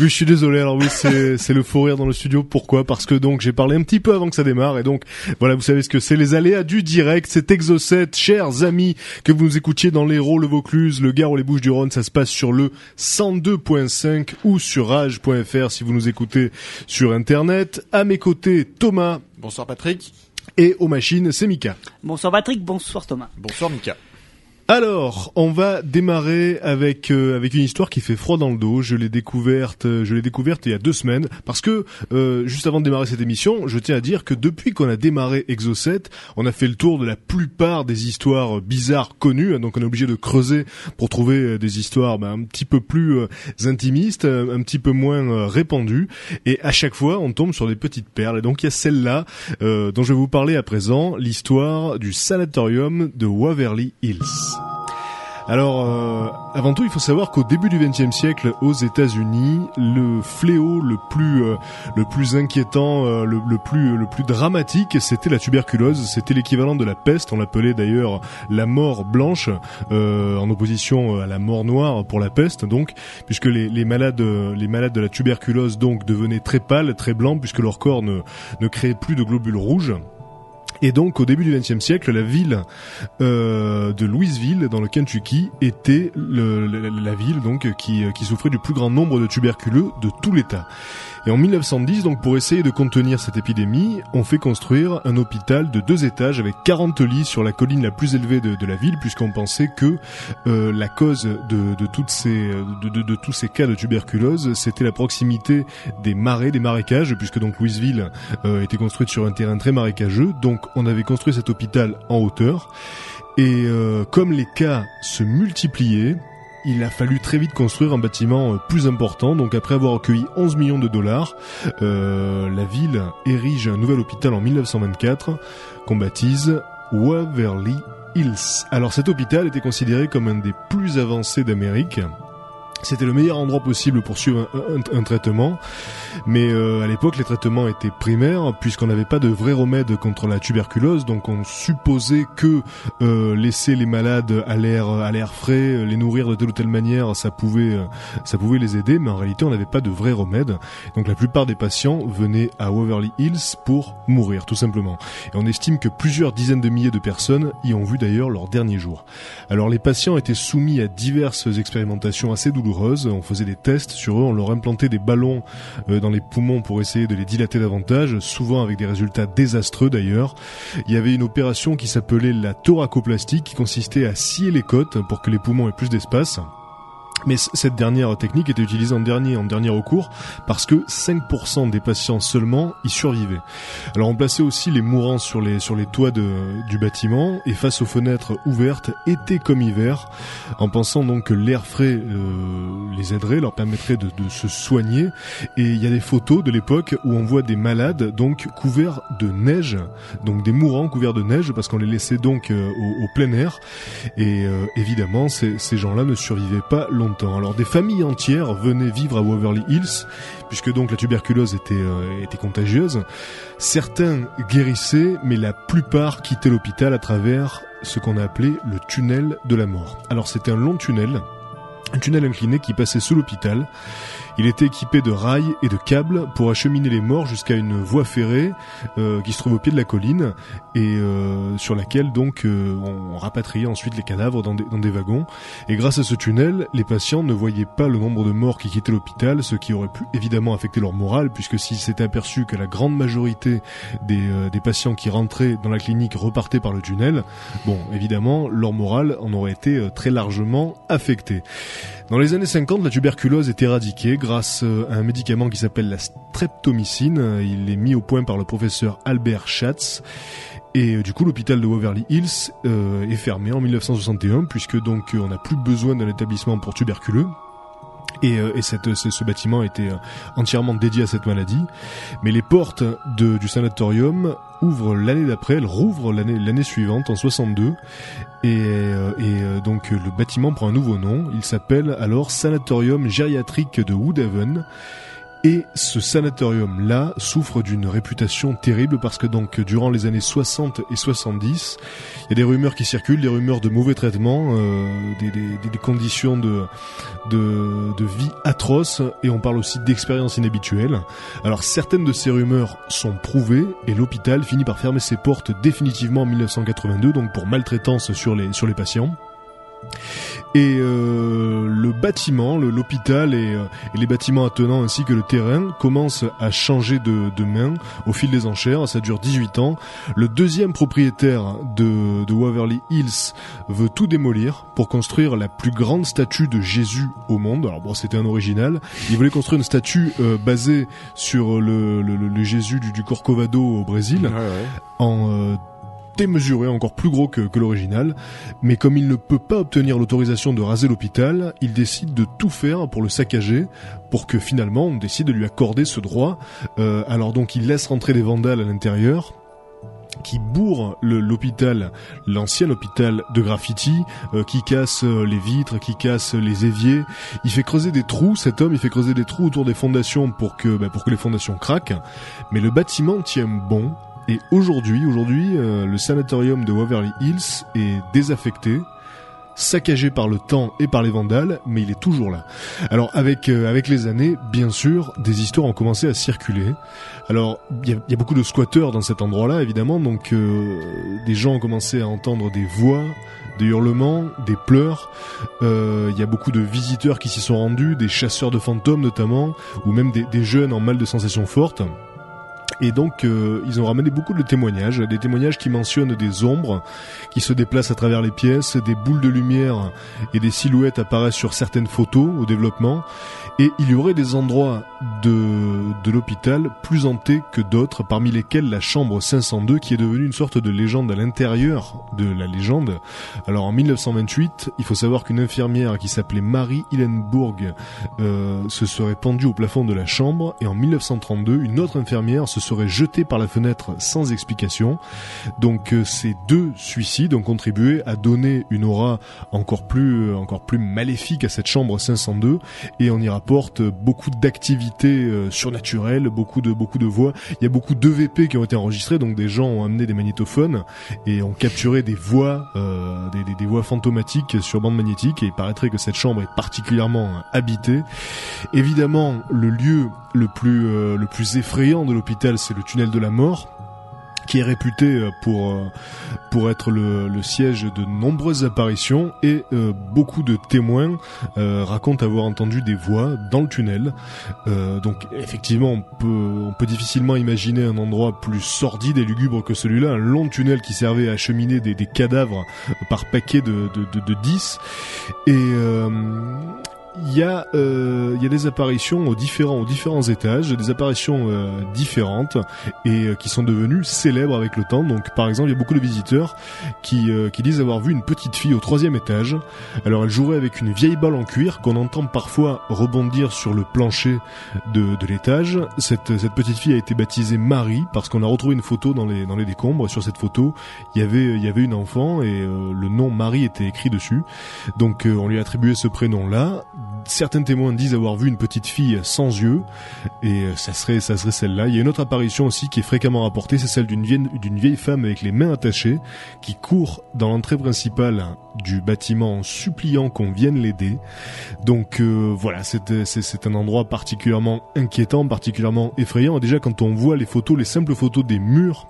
oui, je suis désolé. Alors oui, c'est c'est le faux rire dans le studio. Pourquoi? Parce que donc j'ai parlé un petit peu avant que ça démarre et donc voilà, vous savez ce que c'est les aléas du direct. C'est Exocet, chers amis, que vous nous écoutiez dans l'Hérault, le Vaucluse, le Gard ou les Bouches du Rhône. Ça se passe sur le 102.5 ou sur rage.fr si vous nous écoutez sur internet. À mes côtés, Thomas Bonsoir Patrick. et aux machines, c'est Mika. Bonsoir Patrick, bonsoir Thomas. Bonsoir Mika. Alors, on va démarrer avec euh, avec une histoire qui fait froid dans le dos. Je l'ai découverte, euh, je l'ai découverte il y a deux semaines parce que euh, juste avant de démarrer cette émission, je tiens à dire que depuis qu'on a démarré Exocet, on a fait le tour de la plupart des histoires bizarres connues. Donc, on est obligé de creuser pour trouver des histoires ben, un petit peu plus intimistes, un petit peu moins répandues. Et à chaque fois, on tombe sur des petites perles. Et donc, il y a celle-là dont je vais vous parler à présent, l'histoire du sanatorium de Waverly Hills. Alors, euh, avant tout, il faut savoir qu'au début du XXe siècle, aux États-Unis, le fléau le plus euh, le plus inquiétant, euh, le, plus le plus dramatique, c'était la tuberculose. C'était l'équivalent de la peste. On l'appelait d'ailleurs la mort blanche, en opposition à la mort noire pour la peste. Donc, puisque les, les malades les malades de la tuberculose donc devenaient très pâles, très blancs, puisque leur corps ne ne créait plus de globules rouges. Et donc, au début du XXe siècle, la ville euh, de Louisville, dans le Kentucky, était la, ville donc qui, qui souffrait du plus grand nombre de tuberculeux de tout l'État. Et en 1910, donc pour essayer de contenir cette épidémie, on fait construire un hôpital de deux étages avec 40 lits sur la colline la plus élevée de, la ville, puisqu'on pensait que euh, la cause de, de toutes ces de tous ces cas de tuberculose, c'était la proximité des marais, des marécages, puisque donc Louisville euh, était construite sur un terrain très marécageux. Donc on avait construit cet hôpital en hauteur. Et euh, comme les cas se multipliaient, il a fallu très vite construire un bâtiment euh, plus important. Donc après avoir accueilli 11 millions de dollars, euh, la ville érige un nouvel hôpital en 1924 qu'on baptise Waverly Hills. Alors cet hôpital était considéré comme un des plus avancés d'Amérique. C'était le meilleur endroit possible pour suivre un, traitement, mais euh, à l'époque les traitements étaient primaires puisqu'on n'avait pas de vrai remède contre la tuberculose, donc on supposait que euh, laisser les malades à l'air à l'air frais, les nourrir de telle ou telle manière, ça pouvait euh, ça pouvait les aider, mais en réalité on n'avait pas de vrai remède. Donc la plupart des patients venaient à Waverly Hills pour mourir tout simplement. Et on estime que plusieurs dizaines de milliers de personnes y ont vu d'ailleurs leur dernier jour. Alors les patients étaient soumis à diverses expérimentations assez douloureuses. On faisait des tests sur eux, on leur implantait des ballons euh, dans les poumons pour essayer de les dilater davantage, souvent avec des résultats désastreux d'ailleurs. Il y avait une opération qui s'appelait la thoracoplastie qui consistait à scier les côtes pour que les poumons aient plus d'espace. Mais cette dernière technique était utilisée en dernier, en dernier recours, parce que 5% des patients seulement y survivaient. Alors on plaçait aussi les mourants sur les, sur les toits de, du bâtiment, et face aux fenêtres ouvertes, été comme hiver, en pensant donc que l'air frais euh, les aiderait, leur permettrait de, de se soigner. Et il y a des photos de l'époque où on voit des malades donc couverts de neige, donc des mourants couverts de neige, parce qu'on les laissait donc euh, au, au plein air. Et euh, évidemment, ces, ces gens-là ne survivaient pas longtemps. Alors des familles entières venaient vivre à Waverly Hills, puisque donc la tuberculose était, euh, était contagieuse. Certains guérissaient, mais la plupart quittaient l'hôpital à travers ce qu'on a appelé le tunnel de la mort. Alors c'était un long tunnel, un tunnel incliné qui passait sous l'hôpital. Il était équipé de rails et de câbles pour acheminer les morts jusqu'à une voie ferrée euh, qui se trouve au pied de la colline et euh, sur laquelle donc euh, on rapatriait ensuite les cadavres dans des, dans des wagons. Et grâce à ce tunnel, les patients ne voyaient pas le nombre de morts qui quittaient l'hôpital, ce qui aurait pu évidemment affecter leur morale, puisque s'ils s'étaient aperçus que la grande majorité des, euh, des patients qui rentraient dans la clinique repartaient par le tunnel, bon, évidemment, leur morale en aurait été euh, très largement affectée. Dans les années 50, la tuberculose est éradiquée euh, à un médicament qui s'appelle la streptomycine. Il est mis au point par le professeur Albert Schatz. Et euh, du coup, l'hôpital de Waverly Hills euh, est fermé en 1961 puisque donc euh, on n'a plus besoin d'un établissement pour tuberculeux. Et, ce, bâtiment était entièrement dédié à cette maladie. Mais les portes du sanatorium ouvrent l'année d'après, elles rouvrent l'année l'année suivante, en 62. Et, euh, et euh, donc le bâtiment prend un nouveau nom. Il s'appelle alors Sanatorium gériatrique de Woodhaven. Et ce sanatorium-là souffre d'une réputation terrible parce que donc durant les années 60 et 70, il y a des rumeurs qui circulent, des rumeurs de mauvais traitements, euh, des, conditions de, vie atroces, et on parle aussi d'expériences inhabituelles. Alors certaines de ces rumeurs sont prouvées, et l'hôpital finit par fermer ses portes définitivement en 1982, donc pour maltraitance sur les patients. Et euh, le bâtiment, le- l'hôpital et, euh, et les bâtiments attenants ainsi que le terrain commencent à changer de, de main au fil des enchères. Ça dure 18 ans. Le deuxième propriétaire de, de Waverly Hills veut tout démolir pour construire la plus grande statue de Jésus au monde. Alors bon, c'était un original. Il voulait construire une statue euh, basée sur le, le, le- le Jésus du, du Corcovado au Brésil en démesuré, encore plus gros que, l'original. Mais comme il ne peut pas obtenir l'autorisation de raser l'hôpital, il décide de tout faire pour le saccager, pour que finalement on décide de lui accorder ce droit. Euh, alors donc il laisse rentrer des vandales à l'intérieur qui bourrent le- l'hôpital, l'ancien hôpital de graffiti, euh, qui casse euh, les vitres, qui casse les éviers. Il fait creuser des trous, cet homme, il fait creuser des trous autour des fondations pour que, bah, pour que les fondations craquent. Mais le bâtiment tient bon. Et aujourd'hui, aujourd'hui, euh, le sanatorium de Waverly Hills est désaffecté, saccagé par le temps et par les vandales, mais il est toujours là. Alors avec euh, avec les années, bien sûr, des histoires ont commencé à circuler. Alors il y a, beaucoup de squatteurs dans cet endroit-là, évidemment, donc euh, des gens ont commencé à entendre des voix, des hurlements, des pleurs. Euh, Il y a beaucoup de visiteurs qui s'y sont rendus, des chasseurs de fantômes notamment, ou même des, des jeunes en mal de sensations fortes. Et donc, euh, ils ont ramené beaucoup de témoignages, des témoignages qui mentionnent des ombres qui se déplacent à travers les pièces, des boules de lumière et des silhouettes apparaissent sur certaines photos au développement. Et il y aurait des endroits de, de l'hôpital plus hantés que d'autres, parmi lesquels la chambre 502 qui est devenue une sorte de légende à l'intérieur de la légende. Alors en 1928, il faut savoir qu'une infirmière qui s'appelait Marie Hillenburg euh, se serait pendue au plafond de la chambre et en 1932, une autre infirmière se serait jetée par la fenêtre sans explication. Donc euh, ces deux suicides ont contribué à donner une aura encore plus encore plus maléfique à cette chambre 502 et on y beaucoup d'activités euh, surnaturelles, beaucoup de voix. Il y a beaucoup d'EVP qui ont été enregistrés, donc des gens ont amené des magnétophones et ont capturé des voix, euh, des, voix fantomatiques sur bande magnétique. Et il paraîtrait que cette chambre est particulièrement euh, habitée. Évidemment, le lieu le plus effrayant de l'hôpital, c'est le tunnel de la mort qui est réputé euh, pour euh, pour être le, le siège de nombreuses apparitions et euh, beaucoup de témoins euh, racontent avoir entendu des voix dans le tunnel. Euh, donc effectivement, on peut on peut difficilement imaginer un endroit plus sordide et lugubre que celui-là, un long tunnel qui servait à acheminer des, des cadavres par paquet de de, de, de 10 et euh, il y a euh, il y a des apparitions aux différents aux différents étages, des apparitions euh, différentes et euh, qui sont devenues célèbres avec le temps. Donc par exemple, il y a beaucoup de visiteurs qui euh, qui disent avoir vu une petite fille au troisième étage. Alors elle jouait avec une vieille balle en cuir qu'on entend parfois rebondir sur le plancher de, de l'étage. Cette cette petite fille a été baptisée Marie parce qu'on a retrouvé une photo dans les dans les décombres. Sur cette photo, il y avait il y avait une enfant et euh, le nom Marie était écrit dessus. Donc on lui a attribué ce prénom-là. Certains témoins disent avoir vu une petite fille sans yeux, et euh, ça serait ça serait celle-là. Il y a une autre apparition aussi qui est fréquemment rapportée, c'est celle d'une vieille, femme avec les mains attachées, qui court dans l'entrée principale du bâtiment en suppliant qu'on vienne l'aider. Donc euh, voilà, c'est c'est un endroit particulièrement inquiétant, particulièrement effrayant. Déjà quand on voit les photos, les simples photos des murs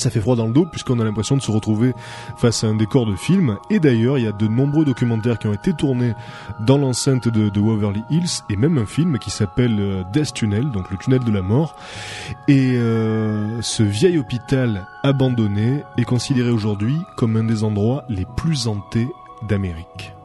ça fait froid dans le dos puisqu'on a l'impression de se retrouver face à un décor de film. Et d'ailleurs, il y a de nombreux documentaires qui ont été tournés dans l'enceinte de, Waverly Hills et même un film qui s'appelle euh, Death Tunnel, donc le tunnel de la mort. Et euh, ce vieil hôpital abandonné est considéré aujourd'hui comme un des endroits les plus hantés d'Amérique.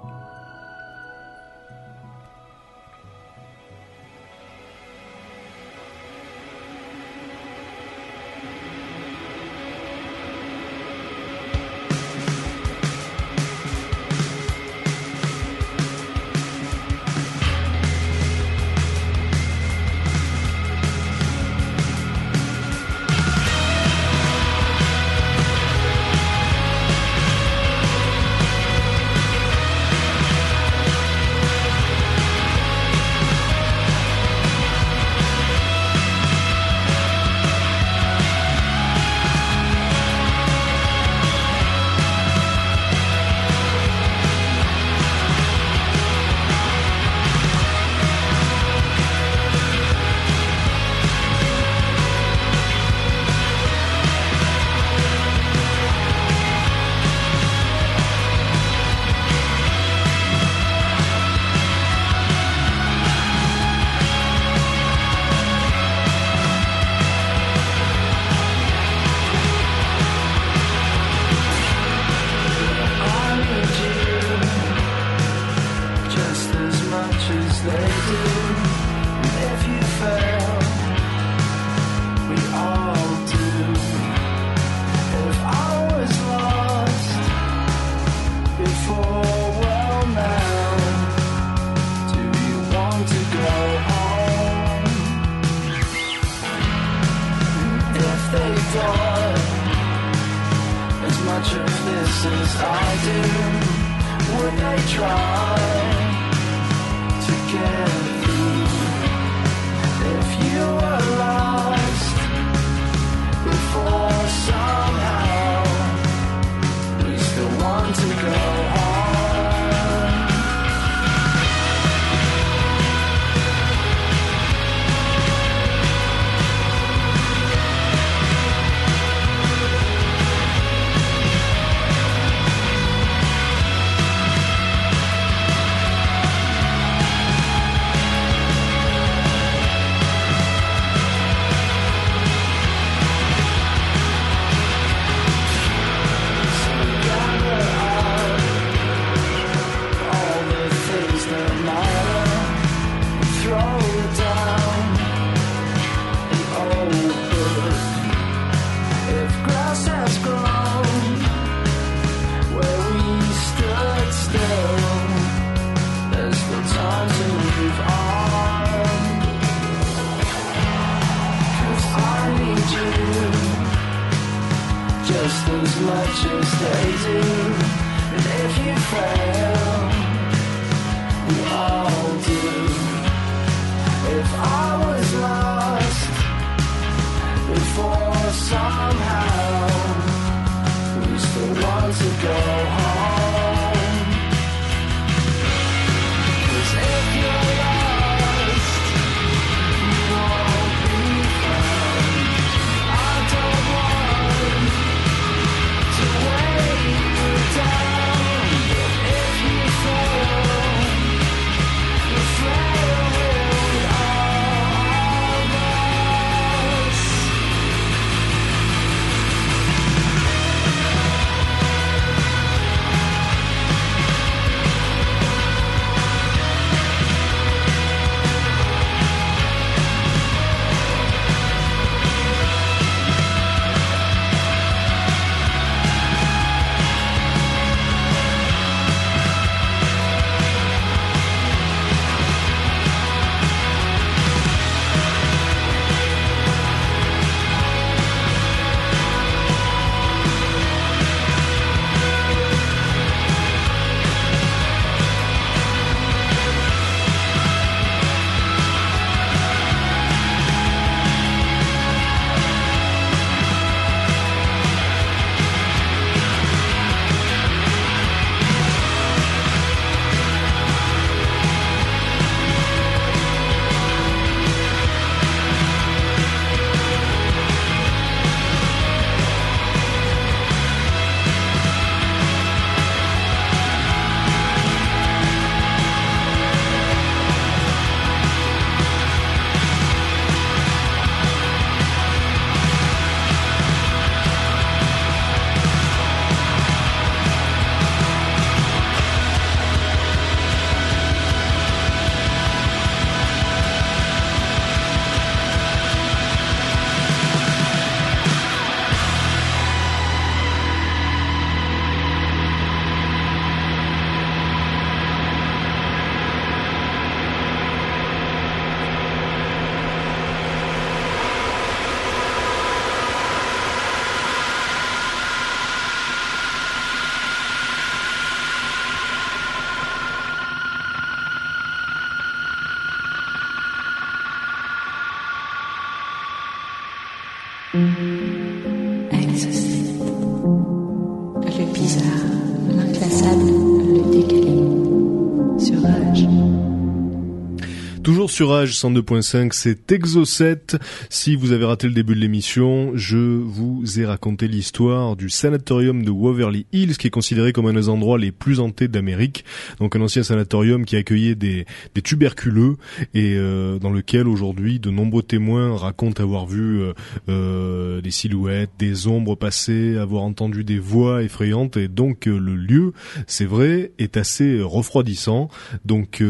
Toujours sur Rage 102.5, c'est Exocet. Si vous avez raté le début de l'émission, je vous ai raconté l'histoire du sanatorium de Waverly Hills, qui est considéré comme un des endroits les plus hantés d'Amérique. Donc un ancien sanatorium qui accueillait des, tuberculeux et euh, dans lequel aujourd'hui de nombreux témoins racontent avoir vu euh, euh, des silhouettes, des ombres passer, avoir entendu des voix effrayantes. Et donc le lieu, c'est vrai, est assez refroidissant. Donc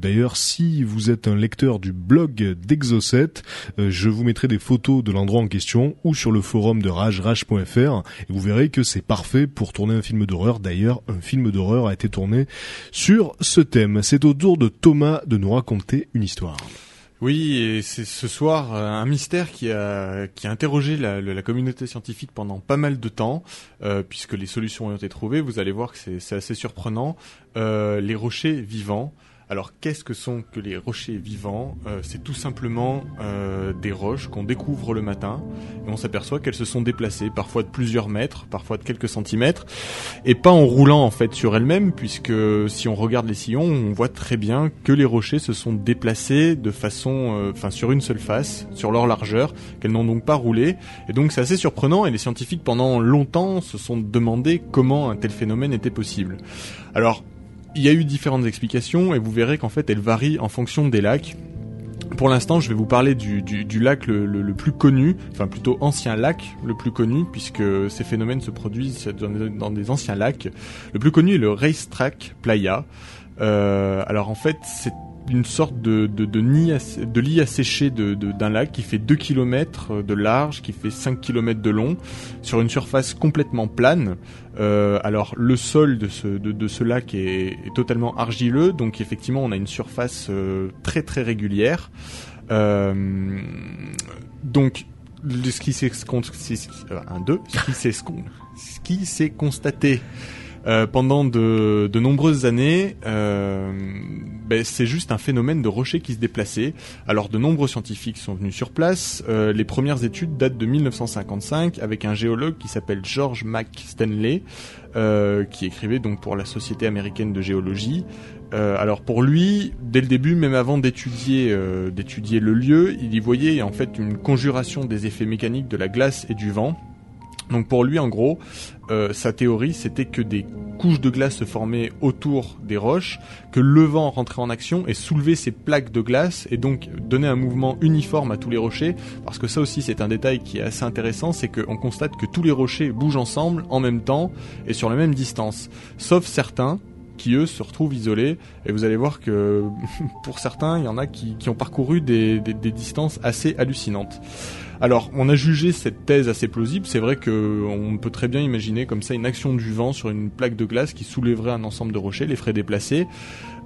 d'ailleurs, si vous êtes un lecteur du blog d'Exocet, euh, je vous mettrai des photos de l'endroit en question ou sur le forum de rage rage.fr et vous verrez que c'est parfait pour tourner un film d'horreur. D'ailleurs, un film d'horreur a été tourné sur ce thème. C'est au tour de Thomas de nous raconter une histoire. Oui, et c'est ce soir euh, un mystère qui a, qui a interrogé la, communauté scientifique pendant pas mal de temps, euh, puisque les solutions ont été trouvées. Vous allez voir que c'est assez surprenant. Les rochers vivants. Alors, qu'est-ce que sont que les rochers vivants? Euh, C'est tout simplement euh, des roches qu'on découvre le matin et on s'aperçoit qu'elles se sont déplacées, parfois de plusieurs mètres, parfois de quelques centimètres, et pas en roulant en fait sur elles-mêmes, puisque si on regarde les sillons, on voit très bien que les rochers se sont déplacés de façon, euh, enfin sur une seule face, sur leur largeur, qu'elles n'ont donc pas roulé, et donc c'est assez surprenant. Et les scientifiques pendant longtemps se sont demandé comment un tel phénomène était possible. Alors il y a eu différentes explications et vous verrez qu'en fait elles varient en fonction des lacs. Pour l'instant, je vais vous parler du, lac le, plus connu, enfin plutôt ancien lac le plus connu, puisque ces phénomènes se produisent dans des, dans des anciens lacs. Le plus connu est le Racetrack Playa. Euh, alors en fait, c'est une sorte de, de, de nid de lit asséché de- de- d'un lac qui fait 2 km de large, qui fait 5 km de long, sur une surface complètement plane. Euh, alors le sol de ce, de, de ce lac est, est totalement argileux, donc effectivement on a une surface euh, très très régulière. Euh, donc ce qui s'est c'est- euh, ce qui ce qui s'est constaté euh, pendant de, de nombreuses années, euh, ben, c'est juste un phénomène de rochers qui se déplaçaient. Alors de nombreux scientifiques sont venus sur place. Euh, les premières études datent de 1955 avec un géologue qui s'appelle George McStanley, euh, qui écrivait donc pour la Société américaine de géologie. Euh, alors pour lui, dès le début, même avant d'étudier d'étudier le lieu, il y voyait en fait une conjuration des effets mécaniques de la glace et du vent. Donc pour lui, en gros, euh, sa théorie, c'était que des couches de glace se formaient autour des roches, que le vent rentrait en action et soulevait ces plaques de glace et donc donnait un mouvement uniforme à tous les rochers. Parce que ça aussi, c'est un détail qui est assez intéressant, c'est qu'on constate que tous les rochers bougent ensemble en même temps et sur la même distance, sauf certains qui eux se retrouvent isolés et vous allez voir que pour certains il y en a qui, ont parcouru des distances assez hallucinantes. Alors, on a jugé cette thèse assez plausible. C'est vrai que on peut très bien imaginer comme ça une action du vent sur une plaque de glace qui soulèverait un ensemble de rochers, les ferait déplacer.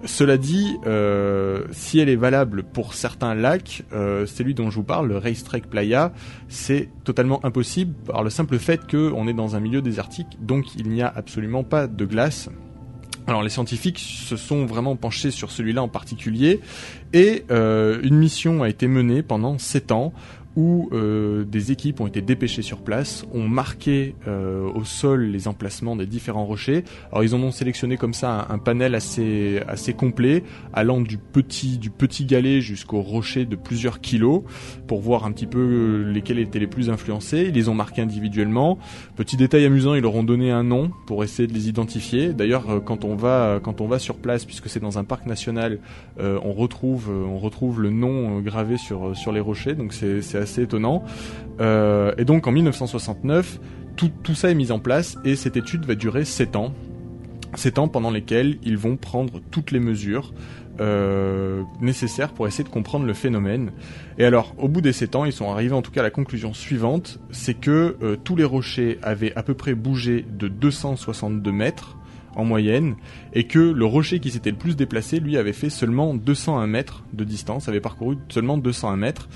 Cela dit, euh, si elle est valable pour certains lacs, euh, celui dont je vous parle, le Racetrack Playa, c'est totalement impossible par le simple fait qu'on est dans un milieu désertique, donc il n'y a absolument pas de glace. Alors les scientifiques se sont vraiment penchés sur celui-là en particulier et euh, une mission a été menée pendant sept ans où euh, des équipes ont été dépêchées sur place, ont marqué euh, au sol les emplacements des différents rochers. Alors ils en ont sélectionné comme ça un, panel assez assez complet, allant du petit du petit galet jusqu'au rocher de plusieurs kilos, pour voir un petit peu euh, lesquels étaient les plus influencés. Ils les ont marqués individuellement. Petit détail amusant, ils leur ont donné un nom pour essayer de les identifier. D'ailleurs, euh, quand on va quand on va sur place, puisque c'est dans un parc national, euh, on retrouve euh, on retrouve le nom euh, gravé sur sur les rochers. Donc c'est assez étonnant. Euh, et donc en 1969, tout tout ça est mis en place et cette étude va durer 7 ans. 7 ans pendant lesquels ils vont prendre toutes les mesures euh, nécessaires pour essayer de comprendre le phénomène. Et alors, au bout des 7 ans, ils sont arrivés en tout cas à la conclusion suivante, c'est que euh, tous les rochers avaient à peu près bougé de 262 mètres en moyenne, et que le rocher qui s'était le plus déplacé, lui, avait fait seulement 201 mètres de distance, avait parcouru seulement 201 mètres.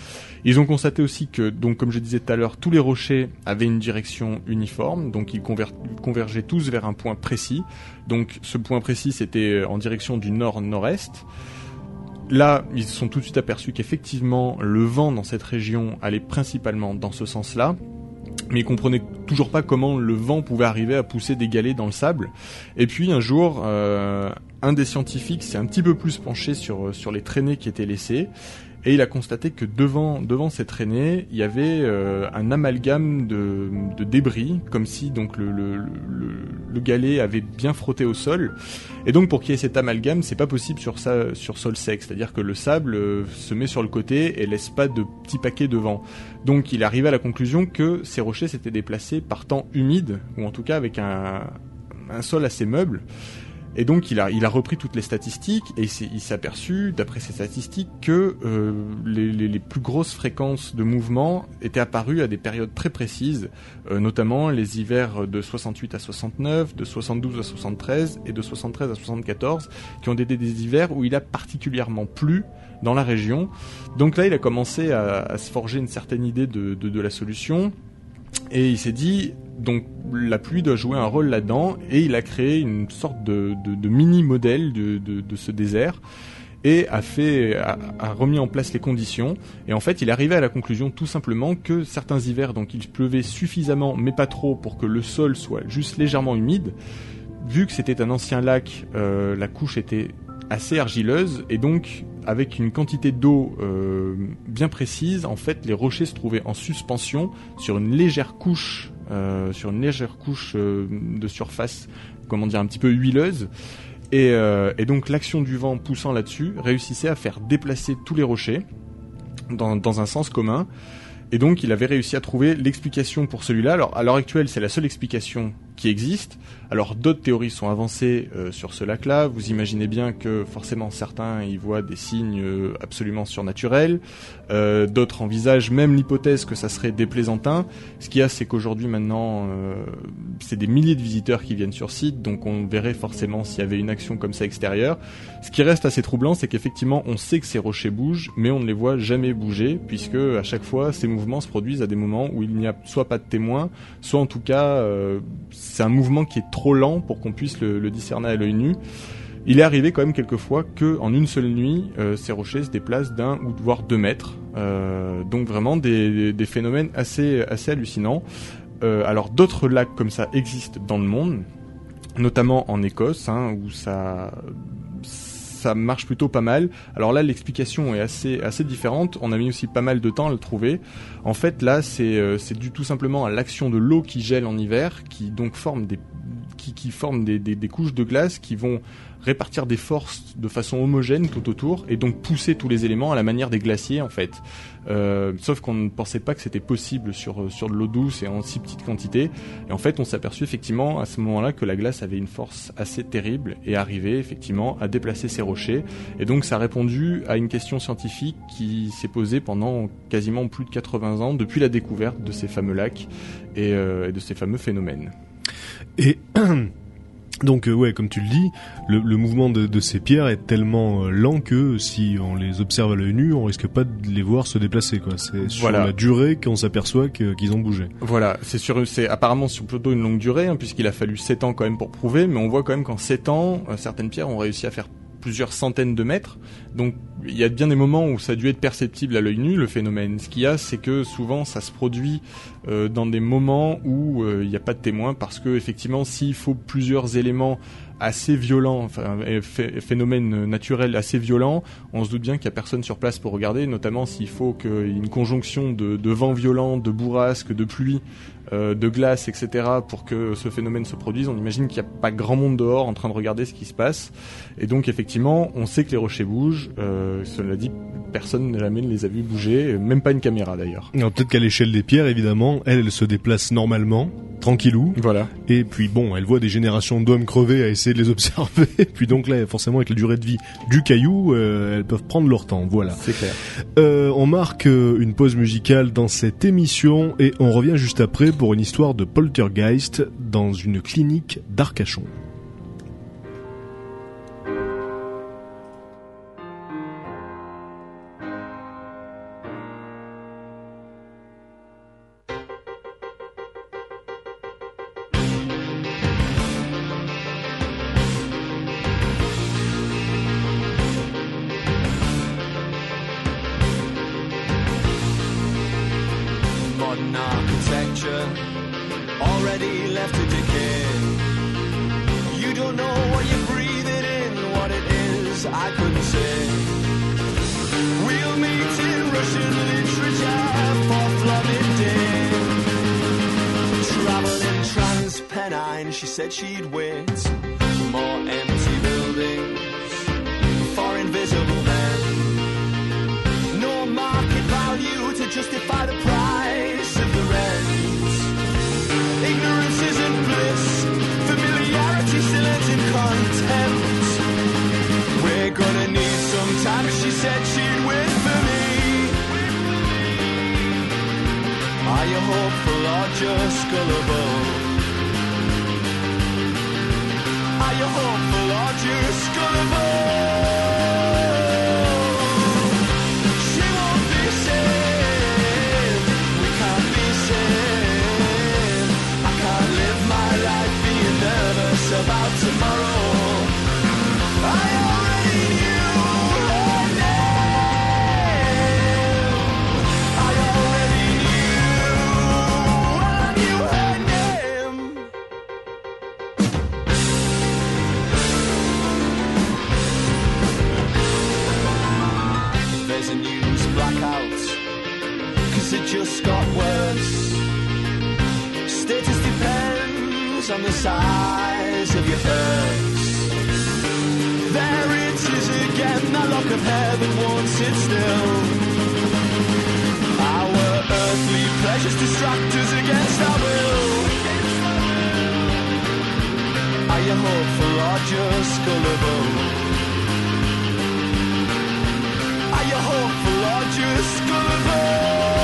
Ils ont constaté aussi que, donc comme je disais tout à l'heure, tous les rochers avaient une direction uniforme, donc ils conver- convergeaient tous vers un point précis. Donc ce point précis, c'était en direction du nord-nord-est. Là, ils se sont tout de suite aperçus qu'effectivement, le vent dans cette région allait principalement dans ce sens-là, mais ils comprenaient toujours pas comment le vent pouvait arriver à pousser des galets dans le sable. Et puis un jour, euh, un des scientifiques s'est un petit peu plus penché sur, sur les traînées qui étaient laissées, et il a constaté que devant, devant ces traînées, il y avait euh, un amalgame de, de débris, comme si donc le, le, le, le galet avait bien frotté au sol. Et donc pour qu'il y ait cet amalgame, c'est pas possible sur sur sol sec, c'est-à-dire que le sable euh, se met sur le côté et laisse pas de petits paquets devant. Donc il arrive à la conclusion que ces rochers s'étaient déplacés par temps humide, ou en tout cas avec un, un sol assez meuble. Et donc il a, il a repris toutes les statistiques et il s'est aperçu, d'après ces statistiques, que euh, les, les, les plus grosses fréquences de mouvement étaient apparues à des périodes très précises, euh, notamment les hivers de 68 à 69, de 72 à 73 et de 73 à 74, qui ont été des hivers où il a particulièrement plu dans la région. Donc là, il a commencé à, à se forger une certaine idée de, de, de la solution. Et il s'est dit, donc la pluie doit jouer un rôle là-dedans, et il a créé une sorte de, mini-modèle de, ce désert, et a fait, a, remis en place les conditions. Et en fait, il arrivé à la conclusion tout simplement que certains hivers, donc il pleuvait suffisamment, mais pas trop, pour que le sol soit juste légèrement humide. Vu que c'était un ancien lac, euh, la couche était assez argileuse et donc avec une quantité d'eau euh, bien précise, en fait, les rochers se trouvaient en suspension sur une légère couche, euh, sur une légère couche euh, de surface, comment dire, un petit peu huileuse. Et, donc l'action du vent poussant là-dessus réussissait à faire déplacer tous les rochers dans un sens commun. Et donc il avait réussi à trouver l'explication pour celui-là. Alors à l'heure actuelle, c'est la seule explication qui existe. Alors d'autres théories sont avancées euh, sur ce lac-là. Vous imaginez bien que forcément certains y voient des signes euh, absolument surnaturels. Euh, d'autres envisagent même l'hypothèse que ça serait des plaisantins. Ce qu'il y a, c'est qu'aujourd'hui maintenant, c'est des milliers de visiteurs qui viennent sur site, donc on verrait forcément s'il y avait une action comme ça extérieure. Ce qui reste assez troublant, c'est qu'effectivement, on sait que ces rochers bougent, mais on ne les voit jamais bouger, puisque à chaque fois, ces mouvements se produisent à des moments où il n'y a soit pas de témoins, soit en tout cas, c'est un mouvement qui est trop lent pour qu'on puisse le, discerner à l'œil nu. Il est arrivé quand même quelquefois que en une seule nuit, euh, ces rochers se déplacent d'un ou voire deux mètres. Euh, donc vraiment des, des phénomènes assez assez hallucinants. Euh, alors d'autres lacs comme ça existent dans le monde, notamment en Écosse, hein, où ça ça marche plutôt pas mal. Alors là, l'explication est assez assez différente. On a mis aussi pas mal de temps à le trouver. En fait, là, c'est euh, c'est dû tout simplement à l'action de l'eau qui gèle en hiver, qui donc forme des des couches de glace qui vont répartir des forces de façon homogène tout autour et donc pousser tous les éléments à la manière des glaciers en fait. Euh, sauf qu'on ne pensait pas que c'était possible sur sur de l'eau douce et en si petite quantité. Et en fait, on s'est aperçu effectivement à ce moment-là que la glace avait une force assez terrible et arrivait effectivement à déplacer ces rochers. Et donc, ça a répondu à une question scientifique qui s'est posée pendant quasiment plus de 80 ans depuis la découverte de ces fameux lacs et, euh, et de ces fameux phénomènes. Et donc euh, ouais, comme tu le dis, le, le mouvement de, de, ces pierres est tellement euh, lent que si on les observe à l'œil nu, on risque pas de les voir se déplacer. quoi. C'est sur Voilà. la durée qu'on s'aperçoit qu'ils ont bougé. Voilà, c'est sur, c'est apparemment sur plutôt une longue durée, hein, puisqu'il a fallu 7 ans quand même pour prouver, mais on voit quand même qu'en 7 ans, euh, certaines pierres ont réussi à faire plusieurs centaines de mètres. Donc il y a bien des moments où ça a dû être perceptible à l'œil nu, le phénomène. Ce qu'il y a, c'est que souvent ça se produit euh, dans des moments où euh, il n'y a pas de témoin, parce que effectivement, s'il faut plusieurs éléments assez violents, enfin euh, phé- phénomènes naturels assez violents, on se doute bien qu'il n'y a personne sur place pour regarder, notamment s'il faut qu'il conjonction de, de vent violent, de bourrasque, de pluie, de glace, etc. pour que ce phénomène se produise. On imagine qu'il n'y a pas grand monde dehors en train de regarder ce qui se passe. Et donc effectivement, on sait que les rochers bougent. Euh, cela dit, personne jamais ne les a vus bouger, même pas une caméra d'ailleurs. Alors peut-être qu'à l'échelle des pierres, évidemment, elle, elle se déplace normalement, tranquillou. Voilà. Et puis bon, elle voit des générations d'hommes crever à essayer de les observer. puis donc là, forcément, avec la durée de vie du caillou, euh, elles peuvent prendre leur temps. Voilà. C'est clair. Euh, on marque euh, une pause musicale dans cette émission et on revient juste après pour une histoire de poltergeist dans une clinique d'Arcachon. Status depends on the size of your purse. There it is again, that lock of hair that won't sit still. Our earthly pleasures distract us against our will. Are you hopeful or just gullible? Are you hopeful or just gullible?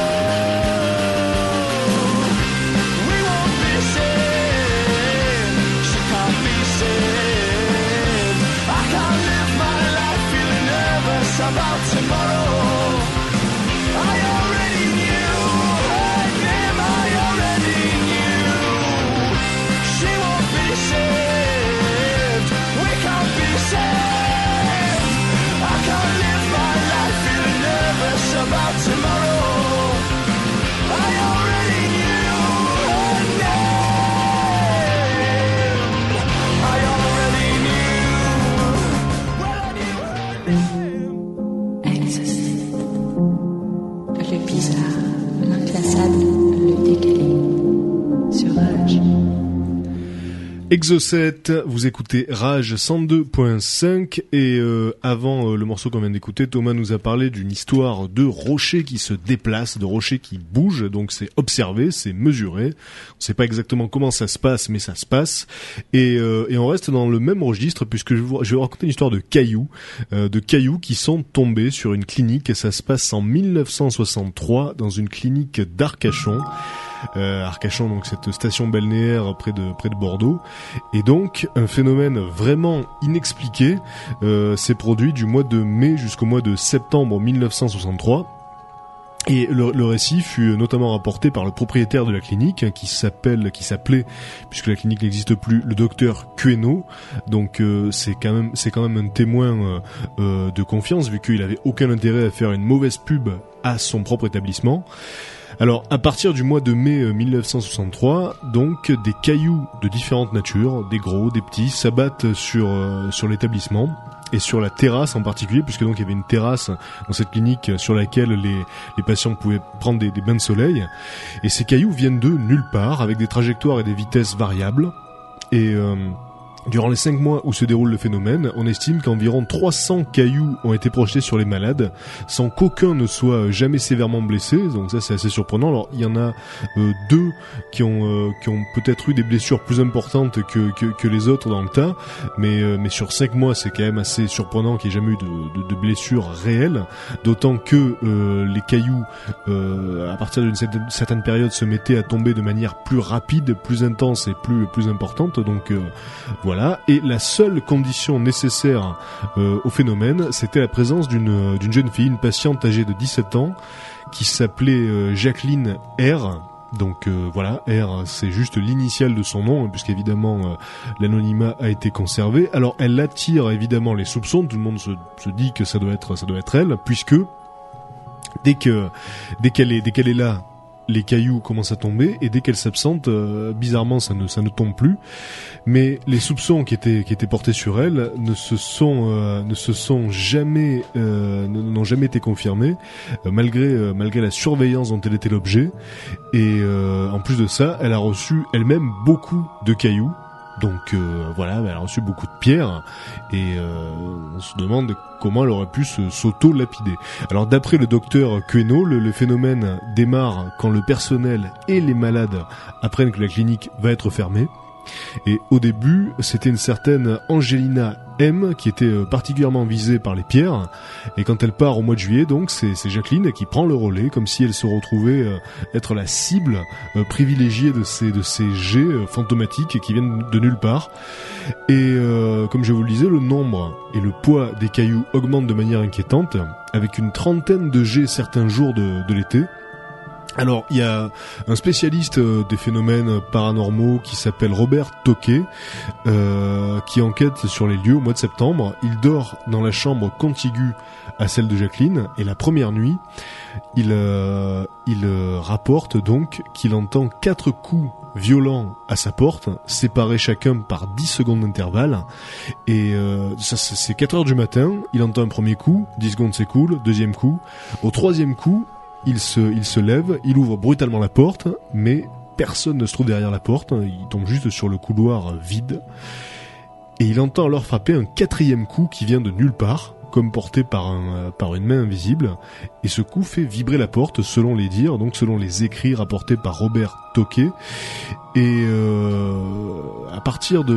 Exocet, vous écoutez Rage 102.5 et euh, avant euh, le morceau qu'on vient d'écouter, Thomas nous a parlé d'une histoire de rochers qui se déplacent, de rochers qui bougent, donc c'est observé, c'est mesuré. On sait pas exactement comment ça se passe, mais ça se passe. Et, euh, et on reste dans le même registre puisque je vais vous raconter une histoire de cailloux, euh, de cailloux qui sont tombés sur une clinique et ça se passe en 1963 dans une clinique d'Arcachon. Euh, Arcachon, donc cette station balnéaire près de près de Bordeaux. Et donc un phénomène vraiment inexpliqué euh, s'est produit du mois de mai jusqu'au mois de septembre 1963. Et le, le récit fut notamment rapporté par le propriétaire de la clinique, hein, qui s'appelle, qui s'appelait, puisque la clinique n'existe plus, le docteur Queno. Donc euh, c'est quand même, c'est quand même un témoin euh, euh, de confiance, vu qu'il avait aucun intérêt à faire une mauvaise pub à son propre établissement. Alors, à partir du mois de mai euh, 1963, donc des cailloux de différentes natures, des gros, des petits, s'abattent sur euh, sur l'établissement et sur la terrasse en particulier, puisque donc il y avait une terrasse dans cette clinique sur laquelle les, les patients pouvaient prendre des, des bains de soleil. Et ces cailloux viennent de nulle part, avec des trajectoires et des vitesses variables. Et euh, Durant les cinq mois où se déroule le phénomène, on estime qu'environ 300 cailloux ont été projetés sur les malades, sans qu'aucun ne soit jamais sévèrement blessé. Donc ça, c'est assez surprenant. Alors, il y en a euh, deux qui ont euh, ont peut-être eu des blessures plus importantes que, que, que les autres dans le tas, mais euh, mais sur cinq mois, c'est quand même assez surprenant qu'il n'y ait jamais eu de, de, de blessures réelles. D'autant que euh, les cailloux, euh, à partir d'une certaine, période, se mettaient à tomber de manière plus rapide, plus intense et plus plus importante. Donc euh, Et la seule condition nécessaire euh, au phénomène, c'était la présence d'une d'une jeune fille, une patiente âgée de 17 ans, qui s'appelait euh, Jacqueline R. Donc euh, voilà, R, c'est juste l'initiale de son nom, hein, puisqu'évidemment euh, l'anonymat a été conservé. Alors elle attire évidemment les soupçons. Tout le monde se, dit que ça doit être ça doit être elle, puisque dès que dès qu'elle est dès qu'elle est là, les cailloux commencent à tomber et dès qu'elle s'absente, euh, bizarrement ça ne ça ne tombe plus. Mais les soupçons qui étaient qui étaient portés sur elle ne se sont euh, ne se sont jamais euh, n'ont jamais été confirmés euh, malgré euh, malgré la surveillance dont elle était l'objet. Et euh, en plus de ça, elle a reçu elle-même beaucoup de cailloux. Donc euh, voilà, elle a reçu beaucoup de pierres et euh, on se demande comment elle aurait pu s'auto-lapider. Alors d'après le docteur Queno, le phénomène démarre quand le personnel et les malades apprennent que la clinique va être fermée. Et au début, c'était une certaine Angelina M qui était euh, particulièrement visée par les pierres. Et quand elle part au mois de juillet, donc c'est Jacqueline qui prend le relais, comme si elle se retrouvait euh, être la cible euh, privilégiée de ces de ces jets fantomatiques qui viennent de nulle part. Et comme je vous le disais, le nombre et le poids des cailloux augmentent de manière inquiétante, avec une trentaine de jets certains jours de, de l'été. Alors, il y a un spécialiste euh, des phénomènes paranormaux qui s'appelle Robert Toquet, euh, qui enquête sur les lieux au mois de septembre. Il dort dans la chambre contiguë à celle de Jacqueline, et la première nuit, il, euh, rapporte donc qu'il entend quatre coups violents à sa porte, séparés chacun par 10 secondes d'intervalle. Et c'est 4 heures du matin, il entend un premier coup, 10 secondes s'écoulent, deuxième coup. Au troisième coup, il se, lève, il ouvre brutalement la porte, mais personne ne se trouve derrière la porte, il tombe juste sur le couloir vide. Et il entend alors frapper un quatrième coup qui vient de nulle part, comme porté par, un, par une main invisible, et ce coup fait vibrer la porte selon les dires, donc selon les écrits rapportés par Robert Toquet. Et euh, à partir du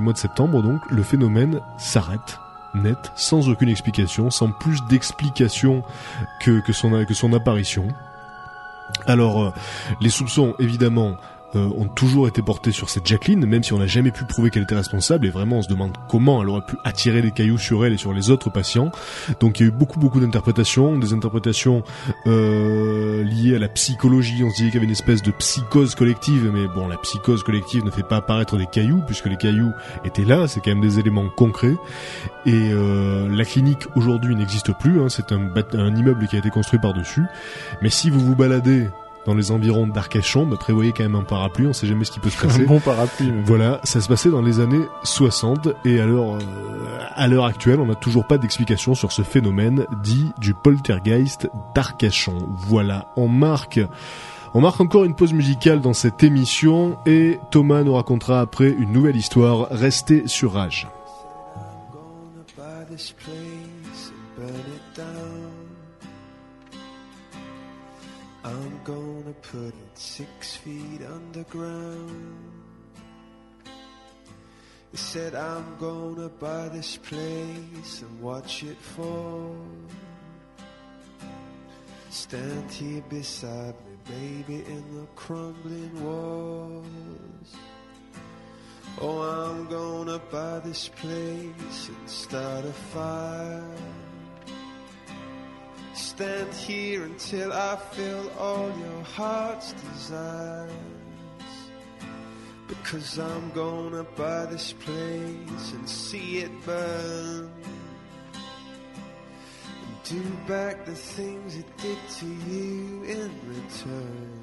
mois de septembre, donc, le phénomène s'arrête net, sans aucune explication, sans plus d'explication que, que, son, que son apparition. Alors, euh, les soupçons, évidemment, euh, ont toujours été portés sur cette Jacqueline, même si on n'a jamais pu prouver qu'elle était responsable, et vraiment on se demande comment elle aurait pu attirer des cailloux sur elle et sur les autres patients. Donc il y a eu beaucoup beaucoup d'interprétations, des interprétations euh, liées à la psychologie, on se disait qu'il y avait une espèce de psychose collective, mais bon, la psychose collective ne fait pas apparaître des cailloux, puisque les cailloux étaient là, c'est quand même des éléments concrets. Et euh, la clinique aujourd'hui n'existe plus, hein, c'est un, un immeuble qui a été construit par-dessus. Mais si vous vous baladez dans les environs d'Arcachon, bah, prévoyez quand même un parapluie, on sait jamais ce qui peut se passer. Un bon parapluie. Voilà, ça se passait dans les années 60 et à l'heure, euh, à l'heure actuelle, on n'a toujours pas d'explication sur ce phénomène dit du poltergeist d'Arcachon. Voilà, on marque, on marque encore une pause musicale dans cette émission et Thomas nous racontera après une nouvelle histoire. Restez sur Rage. Underground. He said I'm gonna buy this place and watch it fall. Stand here beside me, baby, in the crumbling walls. Oh, I'm gonna buy this place and start a fire. Stand here until I fill all your heart's desires. Because I'm gonna buy this place and see it burn. And do back the things it did to you in return.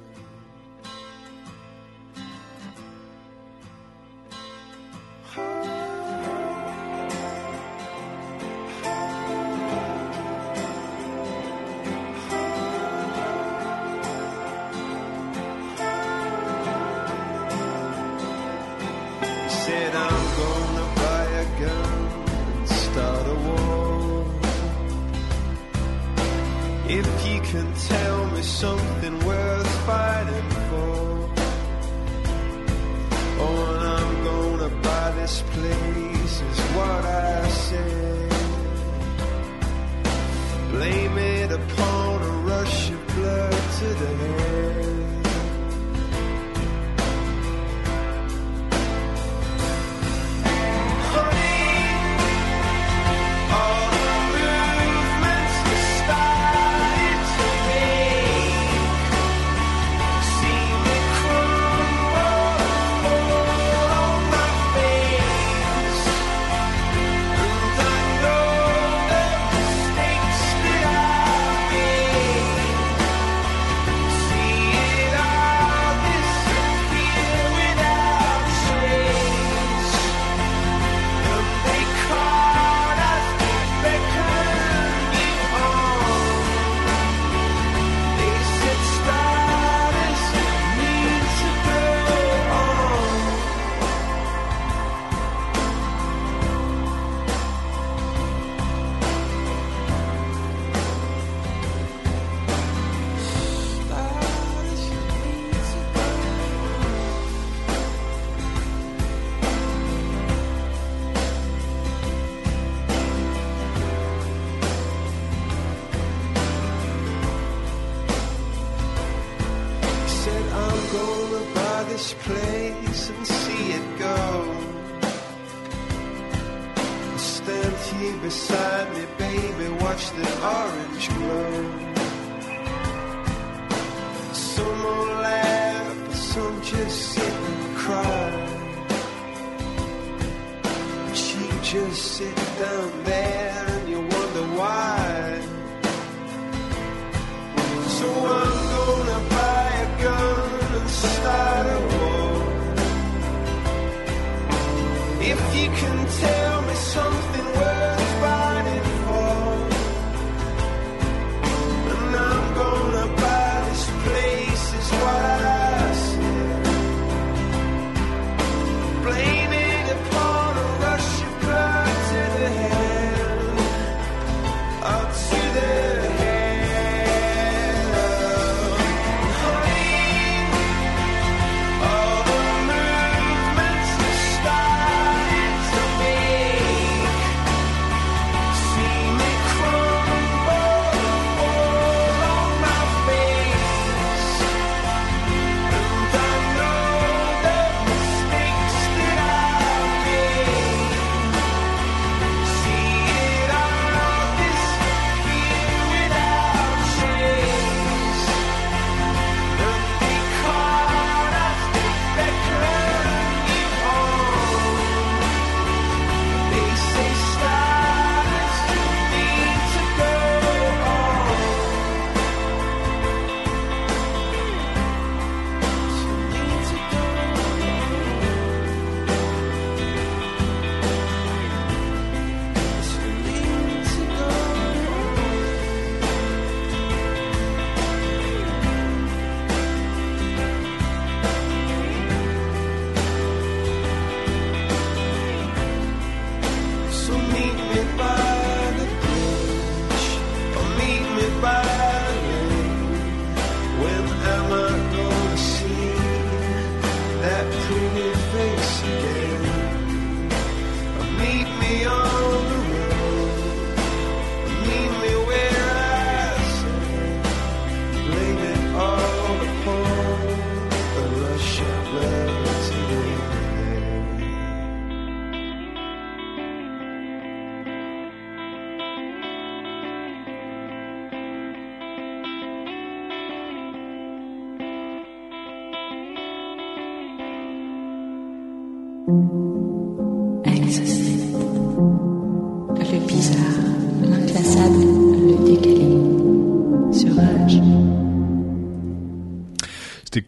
Watch the orange glow. Some will laugh, some just sit and cry. But just sit down there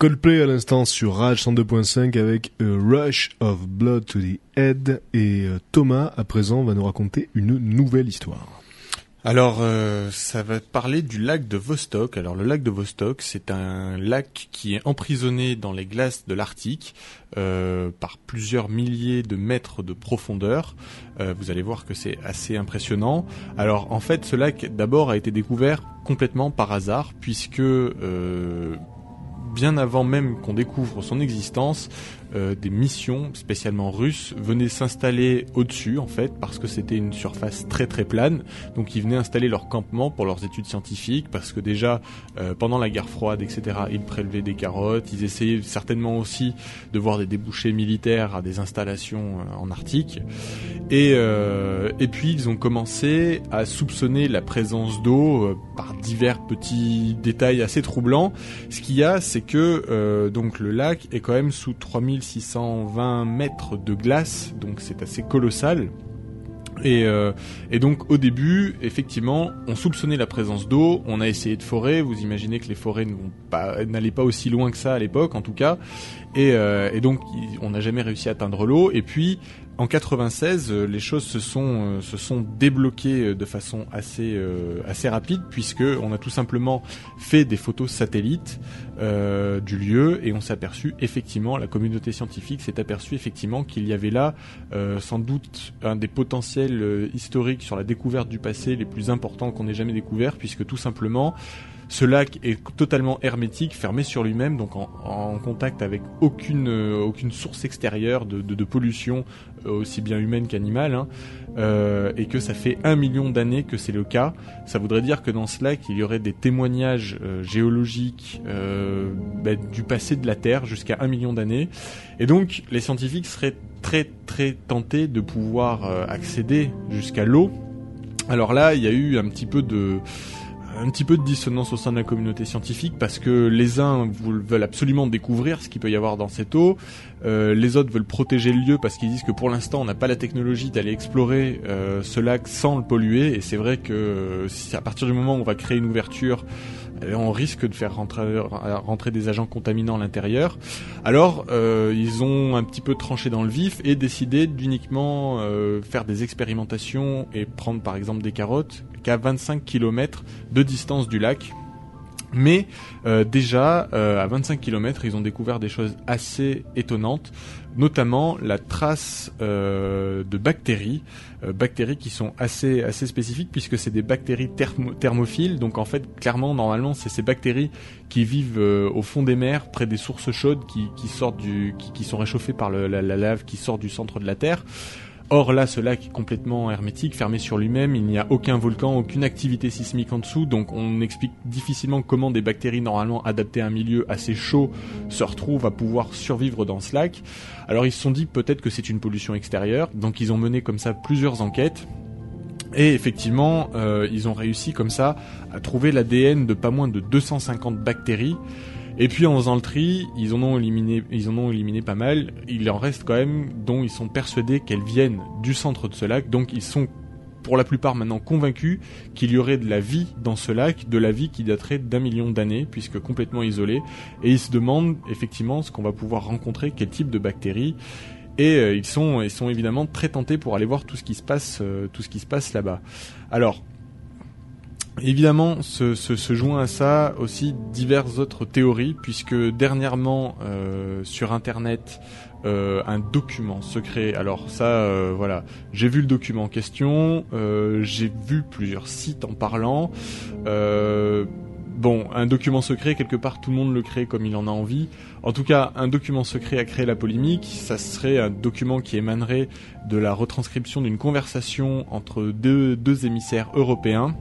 Coldplay à l'instant sur Rage 102.5 avec A Rush of Blood to the Head et euh, Thomas à présent va nous raconter une nouvelle histoire. Alors, euh, ça va parler du lac de Vostok. Alors, le lac de Vostok, c'est un lac qui est emprisonné dans les glaces de l'Arctique euh, par plusieurs milliers de mètres de profondeur. Euh, vous allez voir que c'est assez impressionnant. Alors, en fait, ce lac, d'abord, a été découvert complètement par hasard, puisque euh, bien avant même qu'on découvre son existence, euh, des missions spécialement russes venaient s'installer au-dessus en fait parce que c'était une surface très très plane. Donc ils venaient installer leur campement pour leurs études scientifiques parce que déjà euh, pendant la guerre froide etc ils prélevaient des carottes, ils essayaient certainement aussi de voir des débouchés militaires à des installations euh, en Arctique. Et, et puis ils ont commencé à soupçonner la présence d'eau par divers petits détails assez troublants. Ce qu'il y a, c'est que donc le lac est quand même sous 3620 mètres de glace, donc c'est assez colossal. Et, euh, et donc au début, effectivement, on soupçonnait la présence d'eau, on a essayé de forer, vous imaginez que les forêts n'allaient pas aussi loin que ça à l'époque en tout cas, et, euh, et donc on n'a jamais réussi à atteindre l'eau, et puis en 96, euh, les choses se sont euh, se sont débloquées euh, de façon assez euh, assez rapide puisque on a tout simplement fait des photos satellites euh, du lieu et on s'est aperçu effectivement la communauté scientifique s'est aperçue effectivement qu'il y avait là sans doute un des potentiels historiques sur la découverte du passé les plus importants qu'on ait jamais découvert puisque tout simplement Ce lac est totalement hermétique, fermé sur lui-même, donc en, en contact avec aucune euh, aucune source extérieure de, de, de pollution, euh, aussi bien humaine qu'animale, hein, euh, et que ça fait un million d'années que c'est le cas. Ça voudrait dire que dans ce lac, il y aurait des témoignages euh, géologiques bah, du passé de la Terre jusqu'à un million d'années. Et donc, les scientifiques seraient très très tentés de pouvoir accéder jusqu'à l'eau. Alors là, il y a eu un petit peu de un petit peu de dissonance au sein de la communauté scientifique parce que les uns veulent absolument découvrir ce qu'il peut y avoir dans cette eau, euh, les autres veulent protéger le lieu parce qu'ils disent que pour l'instant on n'a pas la technologie d'aller explorer euh, ce lac sans le polluer et c'est vrai que euh, si à partir du moment où on va créer une ouverture eh, on risque de faire rentrer, rentrer des agents contaminants à l'intérieur. Alors, euh, ils ont un petit peu tranché dans le vif et décidé d'uniquement euh, faire des expérimentations et prendre par exemple des carottes qu'à 25 km de distance du lac. Mais euh, déjà, euh, à 25 km, ils ont découvert des choses assez étonnantes, notamment la trace euh, de bactéries, euh, bactéries qui sont assez assez spécifiques puisque c'est des bactéries thermo- thermophiles. Donc en fait, clairement, normalement, c'est ces bactéries qui vivent au fond des mers, près des sources chaudes qui, sortent du, qui, sont réchauffées par la lave qui sort du centre de la Terre. Or là, ce lac est complètement hermétique, fermé sur lui-même, il n'y a aucun volcan, aucune activité sismique en dessous, donc on explique difficilement comment des bactéries normalement adaptées à un milieu assez chaud se retrouvent à pouvoir survivre dans ce lac. Alors ils se sont dit peut-être que c'est une pollution extérieure, donc ils ont mené comme ça plusieurs enquêtes. Et effectivement, euh, ils ont réussi comme ça à trouver l'ADN de pas moins de 250 bactéries. Et puis en faisant le tri, ils en ont éliminé, ils en ont éliminé pas mal. Il en reste quand même dont ils sont persuadés qu'elles viennent du centre de ce lac. Donc ils sont pour la plupart maintenant convaincus qu'il y aurait de la vie dans ce lac, de la vie qui daterait d'un million d'années, puisque complètement isolée. Et ils se demandent effectivement ce qu'on va pouvoir rencontrer, quel type de bactéries. Et euh, ils sont, ils sont évidemment très tentés pour aller voir tout ce qui se passe, euh, tout ce qui se passe là-bas. Alors, Évidemment, se, se, joint à ça aussi diverses autres théories, puisque dernièrement euh, sur Internet, euh, un document secret. Alors ça, euh, voilà, j'ai vu le document en question, euh, j'ai vu plusieurs sites en parlant. Euh, bon, un document secret quelque part, tout le monde le crée comme il en a envie. En tout cas, un document secret a créé la polémique. Ça serait un document qui émanerait de la retranscription d'une conversation entre deux, deux émissaires européens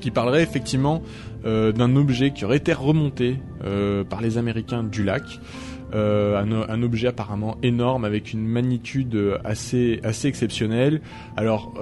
qui parlerait effectivement euh, d'un objet qui aurait été remonté euh, par les Américains du lac. Euh, un, un objet apparemment énorme avec une magnitude assez assez exceptionnelle. Alors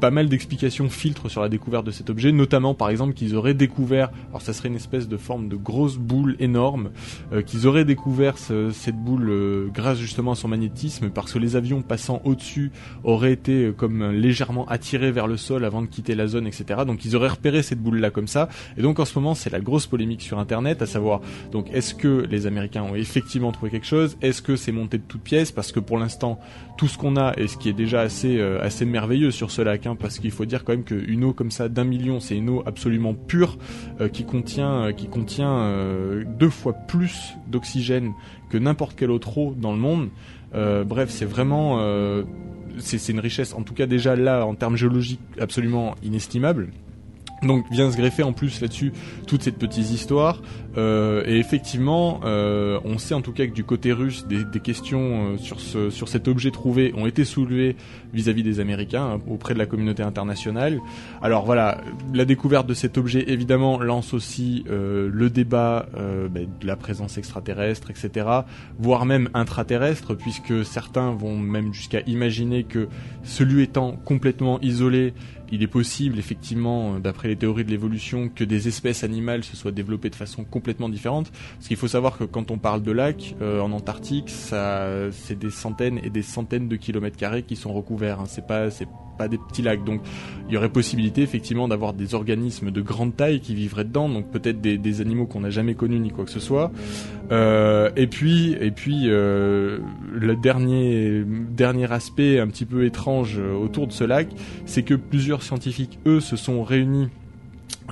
pas mal d'explications filtrent sur la découverte de cet objet, notamment par exemple qu'ils auraient découvert, alors ça serait une espèce de forme de grosse boule énorme, euh, qu'ils auraient découvert ce- cette boule euh, grâce justement à son magnétisme, parce que les avions passant au-dessus auraient été euh, comme légèrement attirés vers le sol avant de quitter la zone, etc. Donc ils auraient repéré cette boule là comme ça. Et donc en ce moment c'est la grosse polémique sur Internet, à savoir donc est-ce que les Américains ont effectivement trouvé quelque chose? Est-ce que c'est monté de toutes pièces? Parce que pour l'instant tout ce qu'on a et ce qui est déjà assez assez merveilleux sur ce lac, hein, parce qu'il faut dire quand même qu'une eau comme ça d'un million, c'est une eau absolument pure euh, qui contient euh, euh, deux fois plus d'oxygène que n'importe quelle autre eau dans le monde. Bref, c'est vraiment c'est une richesse, en tout cas déjà là en termes géologiques absolument inestimable. Donc vient se greffer en plus là-dessus toutes ces petites histoires Euh, et effectivement euh, on sait en tout cas que du côté russe des, des questions euh, sur ce sur cet objet trouvé ont été soulevées vis-à-vis des Américains hein, auprès de la communauté internationale. Alors voilà la découverte de cet objet évidemment lance aussi euh, le débat euh, ben, de la présence extraterrestre etc voire même intraterrestre puisque certains vont même jusqu'à imaginer que celui étant complètement isolé il est possible, effectivement, euh, d'après les théories de l'évolution, que des espèces animales se soient développées de façon différente. Parce qu'il faut savoir que quand on parle de lacs euh, en Antarctique, ça, c'est des centaines et des centaines de kilomètres carrés qui sont recouverts. hein. C'est pas, pas des petits lacs. Donc, il y aurait possibilité, effectivement, d'avoir des organismes de grande taille qui vivraient dedans. Donc, peut-être des, animaux qu'on n'a jamais connus ni quoi que ce soit. Euh, et puis, et puis, euh, le dernier, dernier aspect un petit peu étrange autour de ce lac, c'est que plusieurs scientifiques, eux, se sont réunis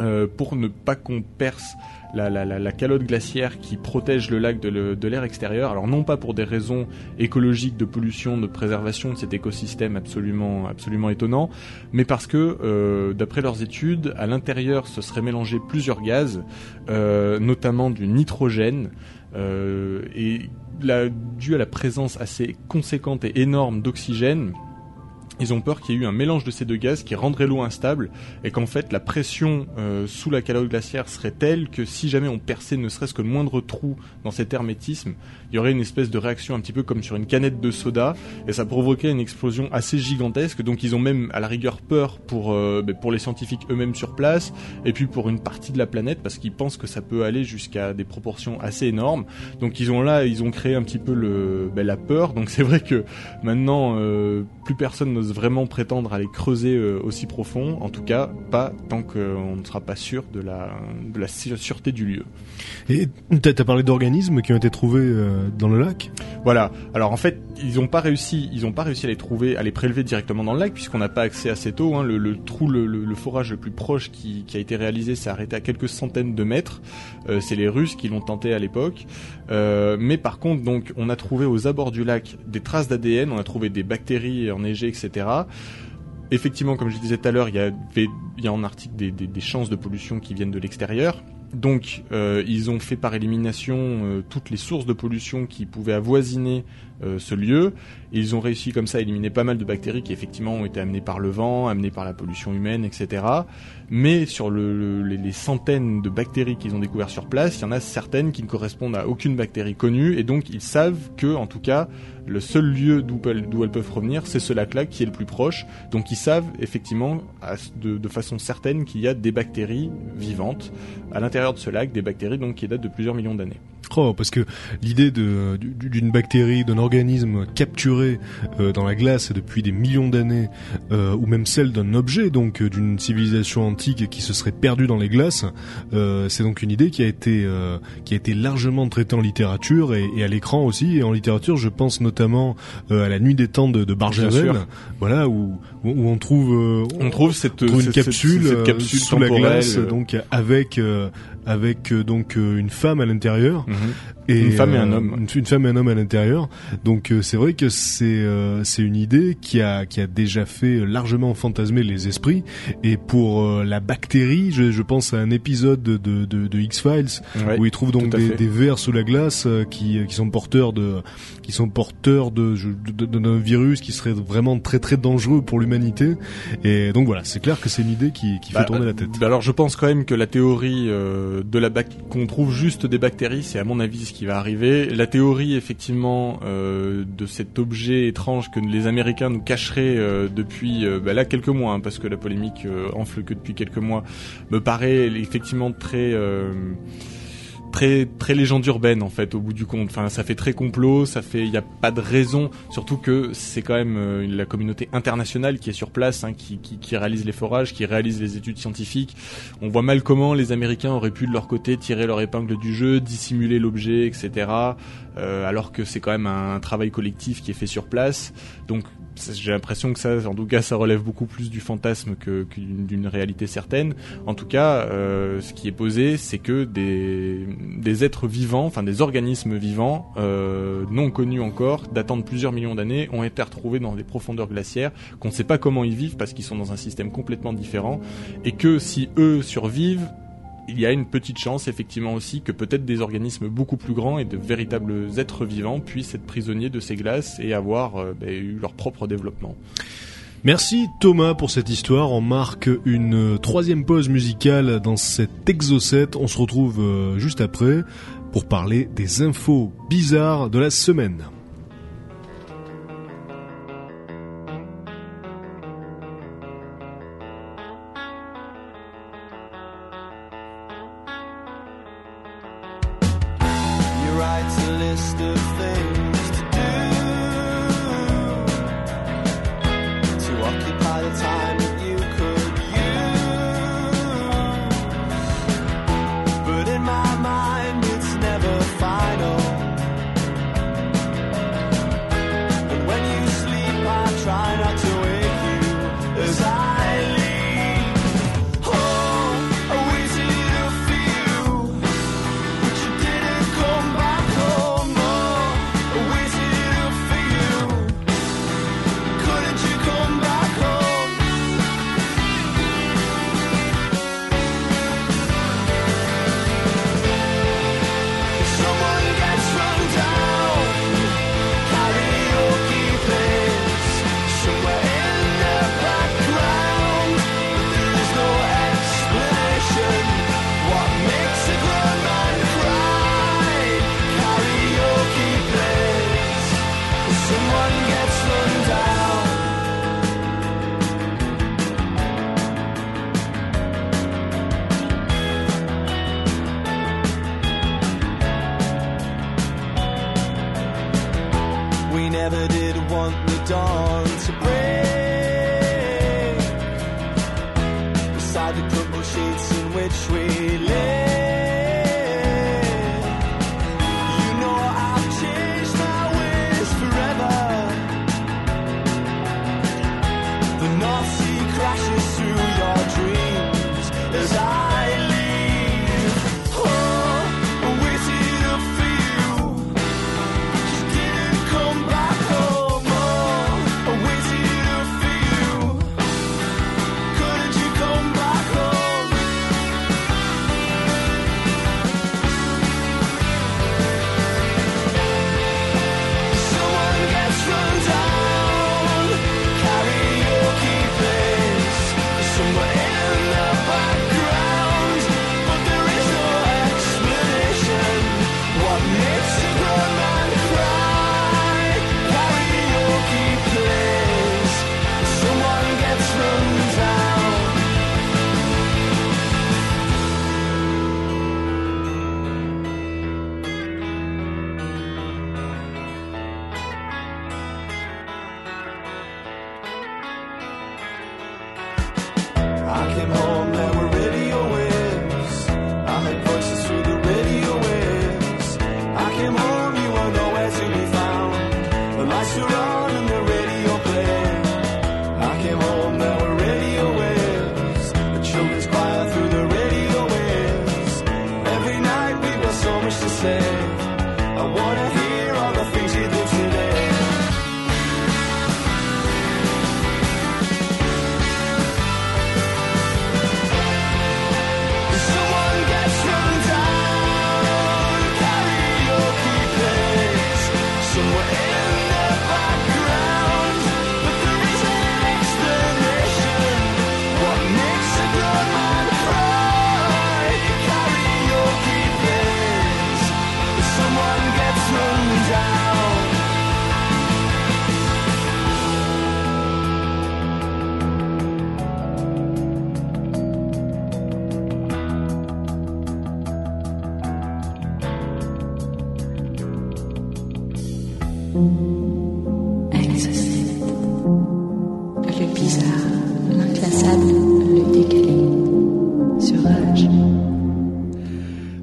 euh, pour ne pas qu'on perce la, calotte glaciaire qui protège le lac de l'air extérieur. Alors non pas pour des raisons écologiques de pollution, de préservation de cet écosystème absolument absolument étonnant, mais parce que euh, d'après leurs études, à l'intérieur se seraient mélangés plusieurs gaz, euh, notamment du nitrogène. et dû à la présence assez conséquente et énorme d'oxygène, ils ont peur qu'il y ait eu un mélange de ces deux gaz qui rendrait l'eau instable et qu'en fait la pression euh, sous la calotte glaciaire serait telle que si jamais on perçait ne serait-ce que le moindre trou dans cet hermétisme, il y aurait une espèce de réaction un petit peu comme sur une canette de soda et ça provoquait une explosion assez gigantesque. Donc ils ont même à la rigueur peur pour euh, ben, pour les scientifiques eux-mêmes sur place et puis pour une partie de la planète parce qu'ils pensent que ça peut aller jusqu'à des proportions assez énormes. Donc ils ont là ils ont créé un petit peu le ben, la peur. Donc c'est vrai que maintenant euh, plus personne n'ose vraiment prétendre aller creuser euh, aussi profond. En tout cas pas tant qu'on ne sera pas sûr de la de la sûreté du lieu. Et t'as as parlé d'organismes qui ont été trouvés euh, dans le lac. Voilà. Alors en fait, ils n'ont pas réussi, ils ont pas réussi à les trouver, à les prélever directement dans le lac puisqu'on n'a pas accès à cette eau. Hein. Le, trou, le, forage le plus proche qui, a été réalisé s'est arrêté à quelques centaines de mètres. Euh, c'est les Russes qui l'ont tenté à l'époque. Euh, mais par contre, donc, on a trouvé aux abords du lac des traces d'ADN, on a trouvé des bactéries enneigées, etc. Effectivement, comme je disais tout à l'heure, il y y a en article des, des, des chances de pollution qui viennent de l'extérieur. Donc, euh, ils ont fait par élimination euh, toutes les sources de pollution qui pouvaient avoisiner euh, ce lieu. Ils ont réussi comme ça à éliminer pas mal de bactéries qui effectivement ont été amenées par le vent, amenées par la pollution humaine, etc. Mais sur le, le- les, centaines de bactéries qu'ils ont découvertes sur place, il y en a certaines qui ne correspondent à aucune bactérie connue. Et donc, ils savent que, en tout cas, le seul lieu d'où elles, peuvent revenir, c'est ce lac-là qui est le plus proche. Donc, ils savent effectivement de, de façon certaine qu'il y a des bactéries vivantes à l'intérieur de ce lac, des bactéries donc qui datent de plusieurs millions d'années. Oh, parce que l'idée d'une bactérie, d'un organisme capturé euh, dans la glace depuis des millions d'années, euh, ou même celle d'un objet, donc euh, d'une civilisation antique qui se serait perdue dans les glaces, euh, c'est donc une idée qui a été qui a été largement traitée en littérature et, et à l'écran aussi. Et en littérature, je pense notamment à la Nuit des temps de, de Barjavel, voilà où, où on trouve On trouve cette, on trouve une cette- cette- capsule, cette capsule sous la glace, donc avec avec euh, donc euh, une femme à l'intérieur. mhm. Et, Une femme et un euh, homme. Une, une femme et un homme à l'intérieur. Donc euh, c'est vrai que c'est euh, c'est une idée qui a qui a déjà fait largement fantasmer les esprits. Et pour euh, la bactérie, je, je pense à un épisode de de, de X Files Ouais. où ils trouvent donc des, des vers sous la glace euh, qui qui sont porteurs de qui sont porteurs de d'un virus qui serait vraiment très très dangereux pour l'humanité. Et donc voilà, c'est clair que c'est une idée qui qui Bah, fait tourner la tête. bah alors je pense quand même que la théorie euh, de la qu'on trouve juste des bactéries, c'est à mon avis ce qui va arriver. La théorie effectivement euh, de cet objet étrange que les Américains nous cacheraient euh, depuis euh, bah là quelques mois, hein, parce que la polémique euh, enfle que depuis quelques mois, me paraît effectivement très euh, très très légende urbaine en fait au bout du compte. Enfin, ça fait très complot, ça fait il y a pas de raison, surtout que c'est quand même euh, la communauté internationale qui est sur place, hein, qui, qui qui réalise les forages, qui réalise les études scientifiques. On voit mal comment les Américains auraient pu de leur côté tirer leur épingle du jeu, dissimuler l'objet, etc. euh, alors que c'est quand même un, un travail collectif qui est fait sur place. Donc j'ai l'impression que ça, en tout cas, ça relève beaucoup plus du fantasme que d'une réalité certaine. En tout cas, euh, ce qui est posé, c'est que des, des êtres vivants, enfin des organismes vivants, euh, non connus encore, datant de plusieurs millions d'années, ont été retrouvés dans des profondeurs glaciaires, qu'on ne sait pas comment ils vivent parce qu'ils sont dans un système complètement différent, et que si eux survivent, il y a une petite chance effectivement aussi que peut-être des organismes beaucoup plus grands et de véritables êtres vivants puissent être prisonniers de ces glaces et avoir euh, ben, eu leur propre développement. Merci Thomas pour cette histoire. On marque une troisième pause musicale dans cet Exocet. On se retrouve euh, juste après pour parler des infos bizarres de la semaine. Exocet. Le bizarre, l'inclassable, le décalé. Sur Rage.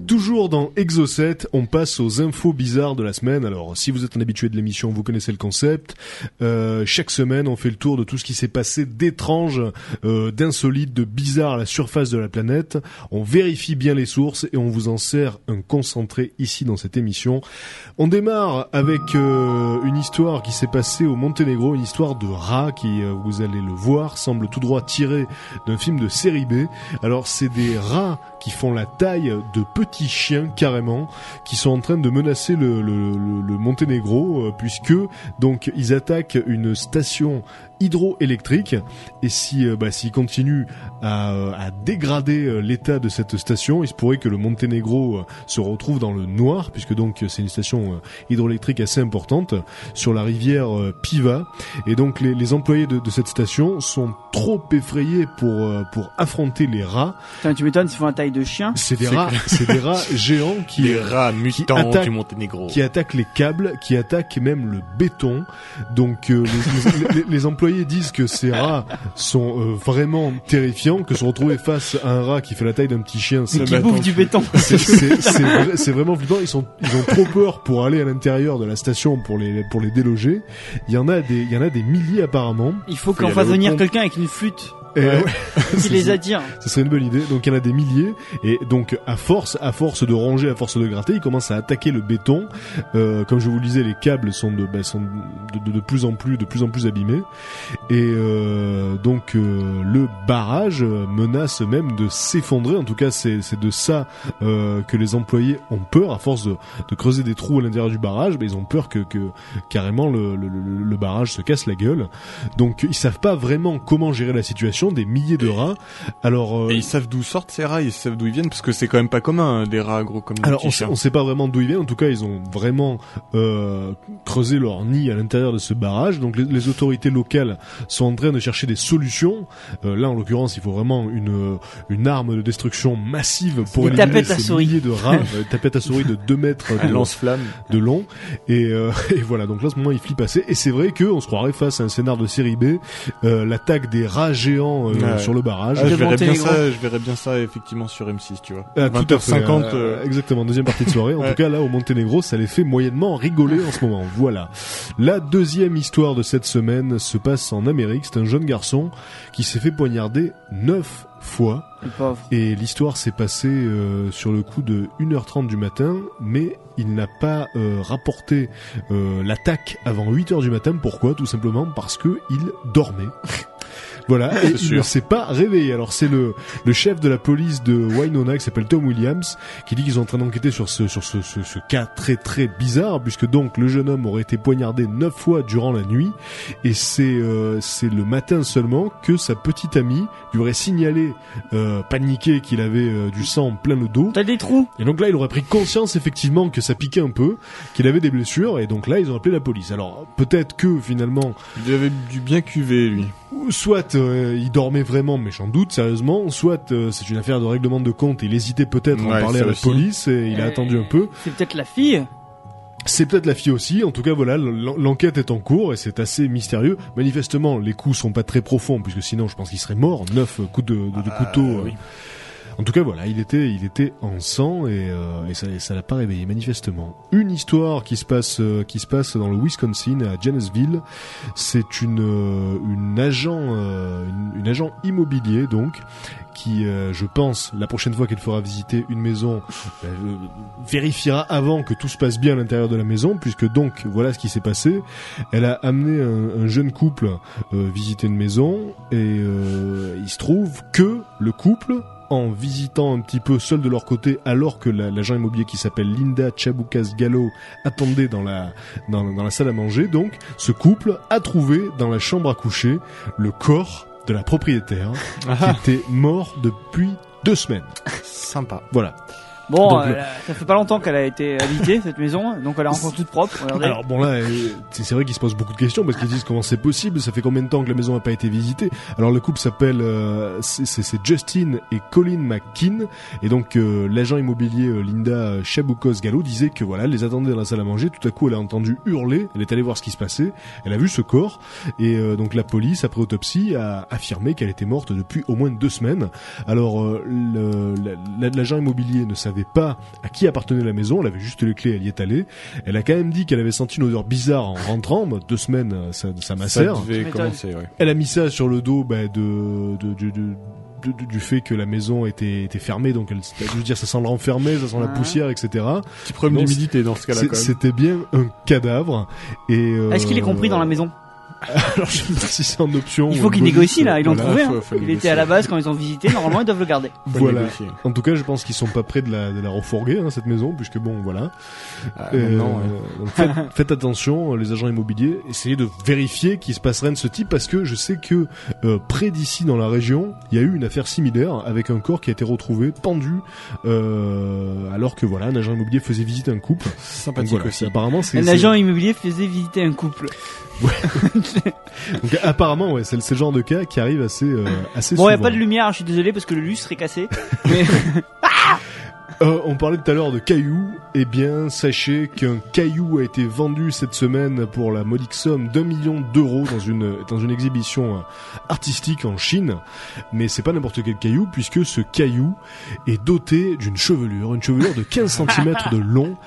Toujours dans Exocet, on passe aux infos bizarres de la semaine. Alors, si vous êtes un habitué de l'émission, vous connaissez le concept. Euh, chaque semaine, on fait le tour de tout ce qui s'est passé d'étrange, euh, d'insolite, de bizarre à la surface de la planète. On vérifie bien les sources et on vous en sert un concentré ici dans cette émission. On démarre avec euh, une histoire qui s'est passée au Monténégro, une histoire de rat qui, euh, vous allez le voir, semble tout droit tiré d'un film de série B. Alors, c'est des rats qui font la taille de petits chiens carrément, qui sont en train de menacer le, le, Monténégro, euh, puisque donc ils attaquent une station hydroélectrique et si euh, bah, s'ils continuent à, euh, à dégrader euh, l'état de cette station, il se pourrait que le Monténégro euh, se retrouve dans le noir puisque donc c'est une station euh, hydroélectrique assez importante sur la rivière euh, Piva et donc les, les employés de, de cette station sont trop effrayés pour euh, pour affronter les rats. Putain, tu m'étonnes, ils font la taille de chien. C'est des rats, c'est des rats géants qui Les rats mutants attaquent- du Monténégro. qui attaquent les câbles, qui attaquent même le béton. Donc euh, les, les- les- les employés disent que ces rats sont euh, vraiment terrifiants, que se retrouver face à un rat qui fait la taille d'un petit chien, c'est qui bouffe du béton. c'est- c'est c'est vrai- c'est vraiment flippant. Ils sont ils ont trop peur pour aller à l'intérieur de la station pour les pour les déloger. Il y en a des il y en a des milliers apparemment. Il faut qu'on fasse venir quelqu'un avec une flûte Et, Ouais. qui les attire. Ce serait une bonne idée. Donc il y en a des milliers et donc à force, à force de ronger, à force de gratter, ils commencent à attaquer le béton. Euh, comme je vous le disais, les câbles sont de, bah, sont de, de- de plus en plus, de plus en plus abîmés. Et euh, donc euh, le barrage menace même de s'effondrer. En tout cas, c'est c'est de ça euh, que les employés ont peur. À force de, de creuser des trous à l'intérieur du barrage, bah, ils ont peur que, que carrément le, le, le- le barrage se casse la gueule. Donc ils savent pas vraiment comment gérer la situation. Des milliers de rats. Alors, euh, Et ils savent d'où sortent ces rats, ils savent d'où ils viennent, parce que c'est quand même pas commun, hein, des rats gros comme des alors on sait, on sait pas vraiment d'où ils viennent. En tout cas, ils ont vraiment euh, creusé leur nid à l'intérieur de ce barrage. Donc les, les autorités locales sont en train de chercher des solutions. Euh, là, en l'occurrence, il faut vraiment une une arme de destruction massive pour éliminer ces souris. milliers de rats, euh, tapettes à souris de 2 mètres de, lance-flamme. de long et, euh, et voilà donc là à ce moment il flippe assez et c'est vrai que on se croirait face à un scénar de série B euh, l'attaque des rats géants euh, Ouais. sur le barrage Ah, je verrais bien ça, je verrais bien ça effectivement sur M6, tu vois. Ah, tout à fait, 20h50, euh, euh, exactement deuxième partie de soirée en Ouais. tout cas là au Monténégro ça les fait moyennement rigoler en ce moment voilà la deuxième histoire de cette semaine se passe en Amérique c'est un jeune garçon qui s'est fait poignarder neuf fois. Et l'histoire s'est passée euh, sur le coup de 1h30 du matin, mais il n'a pas euh, rapporté euh, l'attaque avant 8h du matin. Pourquoi? Tout simplement parce que il dormait. Voilà, et C'est il ne s'est pas réveillé. Alors c'est le, le chef de la police de Winona qui s'appelle Tom Williams qui dit qu'ils sont en train d'enquêter sur ce sur ce, ce, ce cas très très bizarre puisque donc le jeune homme aurait été poignardé neuf fois durant la nuit et c'est euh, c'est le matin seulement que sa petite amie lui aurait signalé euh, paniqué qu'il avait euh, du sang plein le dos T'as des trous et donc là, il aurait pris conscience effectivement que ça piquait un peu, qu'il avait des blessures, et donc là, ils ont appelé la police. Alors peut-être que finalement, il avait du bien cuvé, lui. soit euh, il dormait vraiment, mais j'en doute sérieusement, soit euh, c'est une affaire de règlement de compte, et il hésitait peut-être à en Ouais, parler ça à la aussi. police, et il a attendu un peu. C'est peut-être la fille. C'est peut-être la fille aussi. En tout cas, voilà, l'en- l'enquête est en cours et c'est assez mystérieux. Manifestement, les coups sont pas très profonds puisque sinon, je pense qu'il serait mort. Neuf coups de, de, de couteau. euh. En tout cas, voilà, il était, il était en sang et, euh, et ça, ça l'a pas réveillé manifestement. Une histoire qui se passe, euh, qui se passe dans le Wisconsin à Janesville. C'est une, euh, une agent, euh, une, une agent immobilier donc qui, euh, je pense, la prochaine fois qu'elle fera visiter une maison, euh, vérifiera avant que tout se passe bien à l'intérieur de la maison, puisque donc voilà ce qui s'est passé. Elle a amené un, un jeune couple visiter une maison et il se trouve que le couple en visitant un petit peu seul de leur côté alors que la- l'agent immobilier qui s'appelle Linda Chabukas Gallo attendait dans la, dans, dans la salle à manger. Donc ce couple a trouvé dans la chambre à coucher le corps de la propriétaire qui était mort depuis deux semaines. Sympa. voilà Bon, Donc, euh, le- ça fait pas longtemps qu'elle a été habitée, cette maison, donc elle est encore toute propre, regardez. Alors bon là, euh, c'est vrai qu'ils se posent beaucoup de questions parce qu'ils disent comment c'est possible, ça fait combien de temps que la maison n'a pas été visitée? Alors le couple s'appelle, euh, c'est Justin et Colin McKean et donc euh, l'agent immobilier euh, Linda Chabukos Gallo disait que voilà, elle les attendait dans la salle à manger. Tout à coup, elle a entendu hurler, elle est allée voir ce qui se passait, elle a vu ce corps et euh, donc la police après autopsie a affirmé qu'elle était morte depuis au moins deux semaines. Alors l'agent immobilier ne savait pas à qui appartenait la maison, elle avait juste les clés, elle y est allée. Elle a quand même dit qu'elle avait senti une odeur bizarre en rentrant, deux semaines, euh, ça, ça Ça macère. devait Tu m'étonnes. commencer, ouais. Elle a mis ça sur le dos bah, de, de, de- de- de- de- du fait que la maison était, était fermée, donc elle, je veux dire, ça sent le renfermé, ça sent la poussière, etc. Petit problème d'humidité dans ce cas-là. C'était bien un cadavre. Et euh, Est-ce qu'il est compris dans la maison? Alors je sais pas si c'est en option. Il faut qu'ils négocient là, ils l'ont voilà. trouvé. faut- hein. faut Il négocier. était à la base quand ils ont visité, normalement ils doivent le garder. Voilà. négocier. En tout cas, je pense qu'ils sont pas près de la, de la refourguer, hein, cette maison, puisque bon, voilà. Ah, Euh, ouais. donc faites, faites attention, euh, les agents immobiliers, essayez de vérifier qu'il se passe rien de ce type, parce que je sais que euh, près d'ici, dans la région, il y a eu une affaire similaire avec un corps qui a été retrouvé pendu, euh, alors que voilà, un agent immobilier faisait visiter un couple. Donc Sympathique voilà, aussi. apparemment, c'est Un agent immobilier faisait visiter un couple. donc, apparemment, ouais, c'est le- c'est le genre de cas qui arrive assez, euh, assez Bon, il souvent. y a pas de lumière, je suis désolé parce que le lustre est cassé. Mais Euh, on parlait tout à l'heure de cailloux. Eh bien, sachez qu'un caillou a été vendu cette semaine pour la modique somme d'un million d'euros dans une dans une exhibition euh, artistique en Chine. Mais c'est pas n'importe quel caillou puisque ce caillou est doté d'une chevelure, une chevelure de 15 cm de long.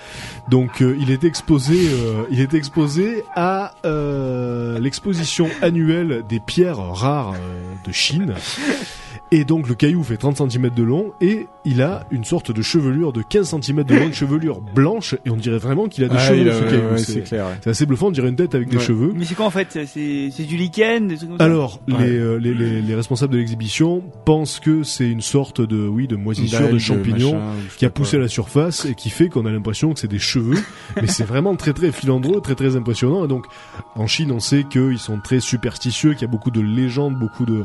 Donc, euh, il est exposé, euh, il est exposé à l'exposition annuelle des pierres rares de Chine. Et donc le caillou fait 30 cm de long et il a une sorte de chevelure de 15 cm de long, une chevelure blanche et on dirait vraiment qu'il a des Ah, cheveux ce ouais, ouais, C'est- clair. ouais. c'est assez bluffant, on dirait une tête avec des cheveux. Mais c'est quoi en fait? C'est c'est du lichen, des trucs comme ça? Alors, Ouais. les, euh, les, les, les responsables de l'exhibition pensent que c'est une sorte de, oui, de moisissure de champignons machin, qui a poussé à la surface et qui fait qu'on a l'impression que c'est des cheveux. mais c'est vraiment très très filandreux, très très impressionnant. Et donc, en Chine, on sait qu'ils sont très superstitieux, qu'il y a beaucoup de légendes, beaucoup de,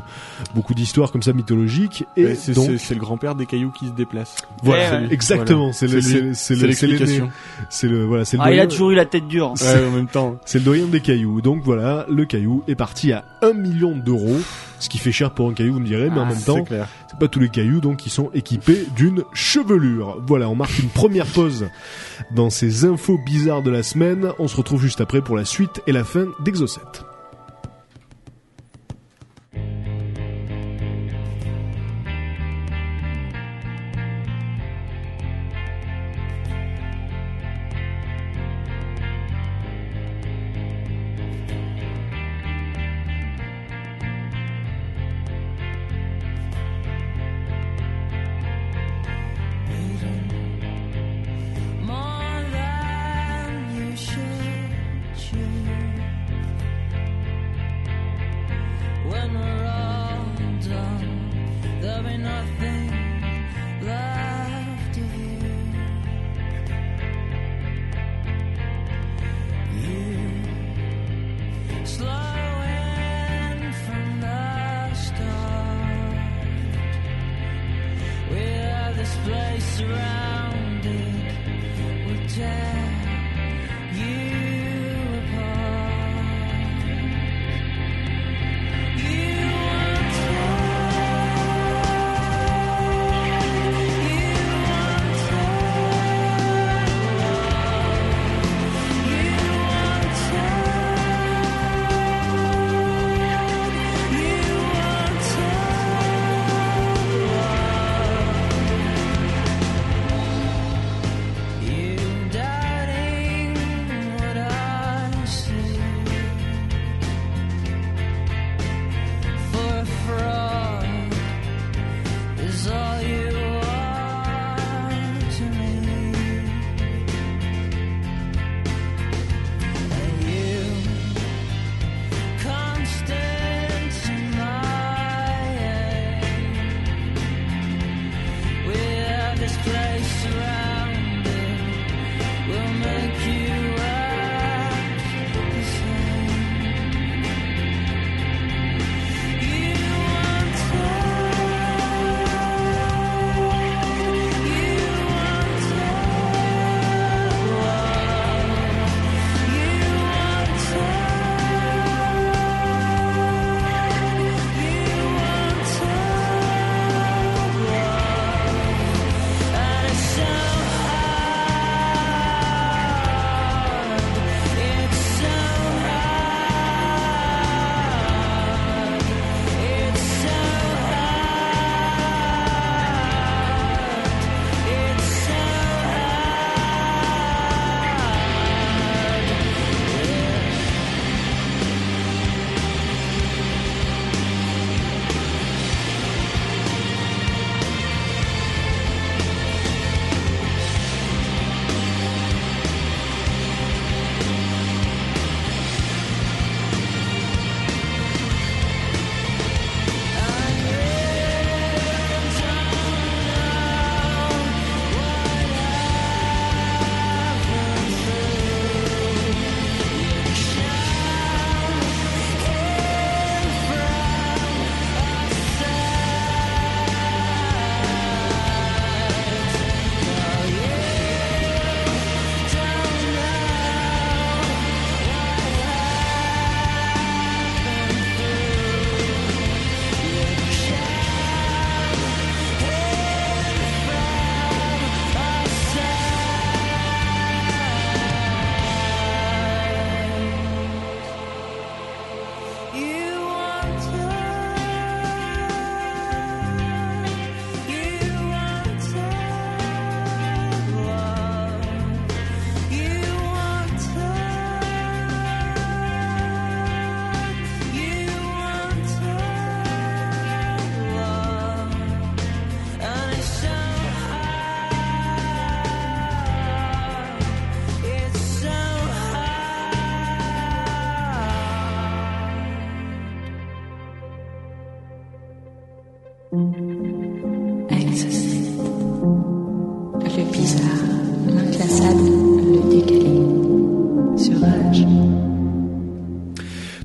beaucoup d'histoires comme ça mythologiques. Et Ouais, c'est donc, c'est- c'est le grand-père des cailloux qui se déplace. voilà, Ouais, ouais. exactement. C'est le, C'est le, c'est le, c'est l'aîné. l'explication. c'est le, voilà, c'est le Ah, il a doyen- toujours eu la tête dure. Ouais, en même temps. c'est le doyen des cailloux. Donc voilà, le caillou est parti à 1 million d'euros. Ce qui fait cher pour un caillou, vous me direz, mais en Ah, même temps, clair. c'est pas tous les cailloux donc qui sont équipés d'une chevelure. Voilà, on marque une première pause dans ces infos bizarres de la semaine. On se retrouve juste après pour la suite et la fin d'Exocet.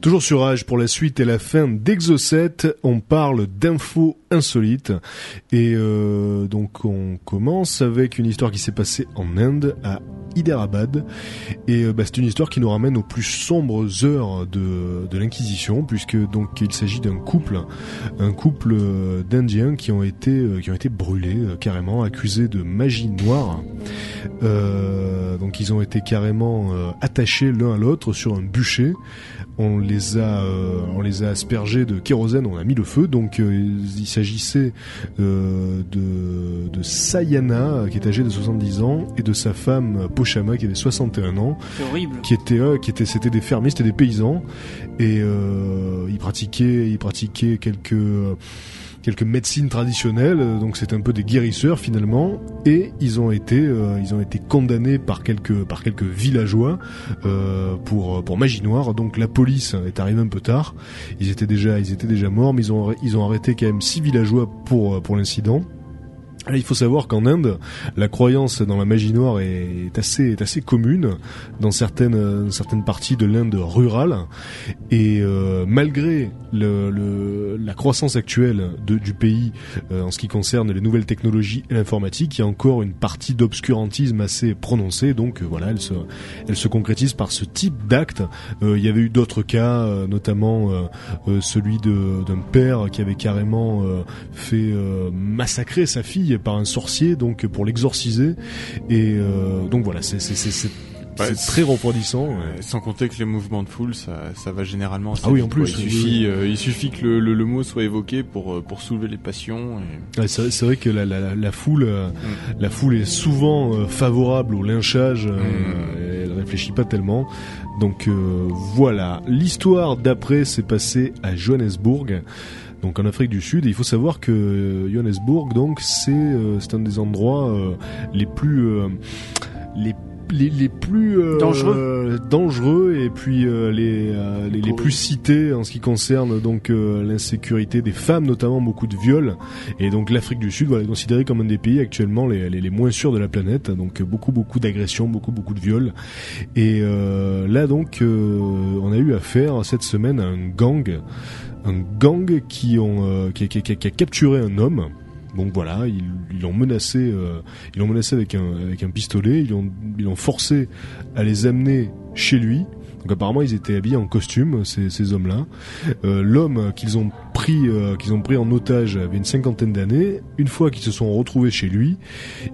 Toujours sur Rage pour la suite et la fin d'Exocet, on parle d'infos insolites. Et euh, donc on commence avec une histoire qui s'est passée en Inde à Hyderabad. Et euh, bah, c'est une histoire qui nous ramène aux plus sombres heures de, l'Inquisition puisque donc il s'agit d'un couple, un couple euh, d'Indiens qui ont été euh, qui ont été brûlés carrément accusés de magie noire. Donc ils ont été carrément attachés l'un à l'autre sur un bûcher on les a euh, on les a aspergés de kérosène, on a mis le feu. Donc euh, il s'agissait euh, de de Sayana qui est âgée de 70 ans et de sa femme Pochama qui avait 61 ans, C'est horrible. qui étaient euh, qui étaient c'était des fermiers, c'était des paysans et euh, ils pratiquaient ils pratiquaient quelques quelques médecines traditionnelles, euh, donc c'est un peu des guérisseurs finalement, et ils ont été euh, ils ont été condamnés par quelques par quelques villageois euh, pour pour magie noire. Donc la police est arrivée un peu tard. Ils étaient déjà ils étaient déjà morts, mais ils ont ils ont arrêté quand même six villageois pour pour l'incident. Alors, Il faut savoir qu'en Inde, la croyance dans la magie noire est, assez est assez commune dans certaines euh, certaines parties de l'Inde rurale et euh, malgré la croissance actuelle du pays euh, en ce qui concerne les nouvelles technologies et l'informatique, il y a encore une partie d'obscurantisme assez prononcée. Donc voilà, elle se elle se concrétise par ce type d'acte. Il y avait eu d'autres cas, notamment celui d'un père qui avait carrément fait massacrer sa fille par un sorcier, donc pour l'exorciser. Et euh, donc voilà, c'est c'est très refroidissant. ouais. Ouais, Sans compter que les mouvements de foule, ça, ça va généralement. assez Ah oui, en plus. Il suffit, euh, il suffit que le, le, le mot soit évoqué pour euh, pour soulever les passions. Et... Ouais, c'est vrai- que la, la, la foule, euh, la foule est souvent euh, favorable au lynchage. euh, Mm. Elle réfléchit pas tellement. Donc euh, voilà, l'histoire d'après s'est passée à Johannesburg. Donc en Afrique du Sud, et il faut savoir que euh, Johannesburg, donc c'est euh, c'est un des endroits euh, les plus euh, les les, les plus euh, Dangereux. euh, dangereux et puis euh, les, euh, les les plus cités en ce qui concerne donc euh, l'insécurité des femmes notamment beaucoup de viols. Et donc l'Afrique du Sud voilà, est considérée comme un des pays actuellement les, les, les moins sûrs de la planète. Donc beaucoup beaucoup d'agressions beaucoup beaucoup de viols. Et euh, là donc euh, on a eu affaire cette semaine à un gang un gang qui ont euh, a- capturé un homme donc voilà, ils l'ont menacé, euh, ils menacé avec un pistolet, ils l'ont forcé à les amener chez lui. Donc apparemment ils étaient habillés en costume ces, ces hommes-là. Euh, L'homme qu'ils ont pris euh, qu'ils ont pris en otage avait une cinquantaine d'années. Une fois qu'ils se sont retrouvés chez lui,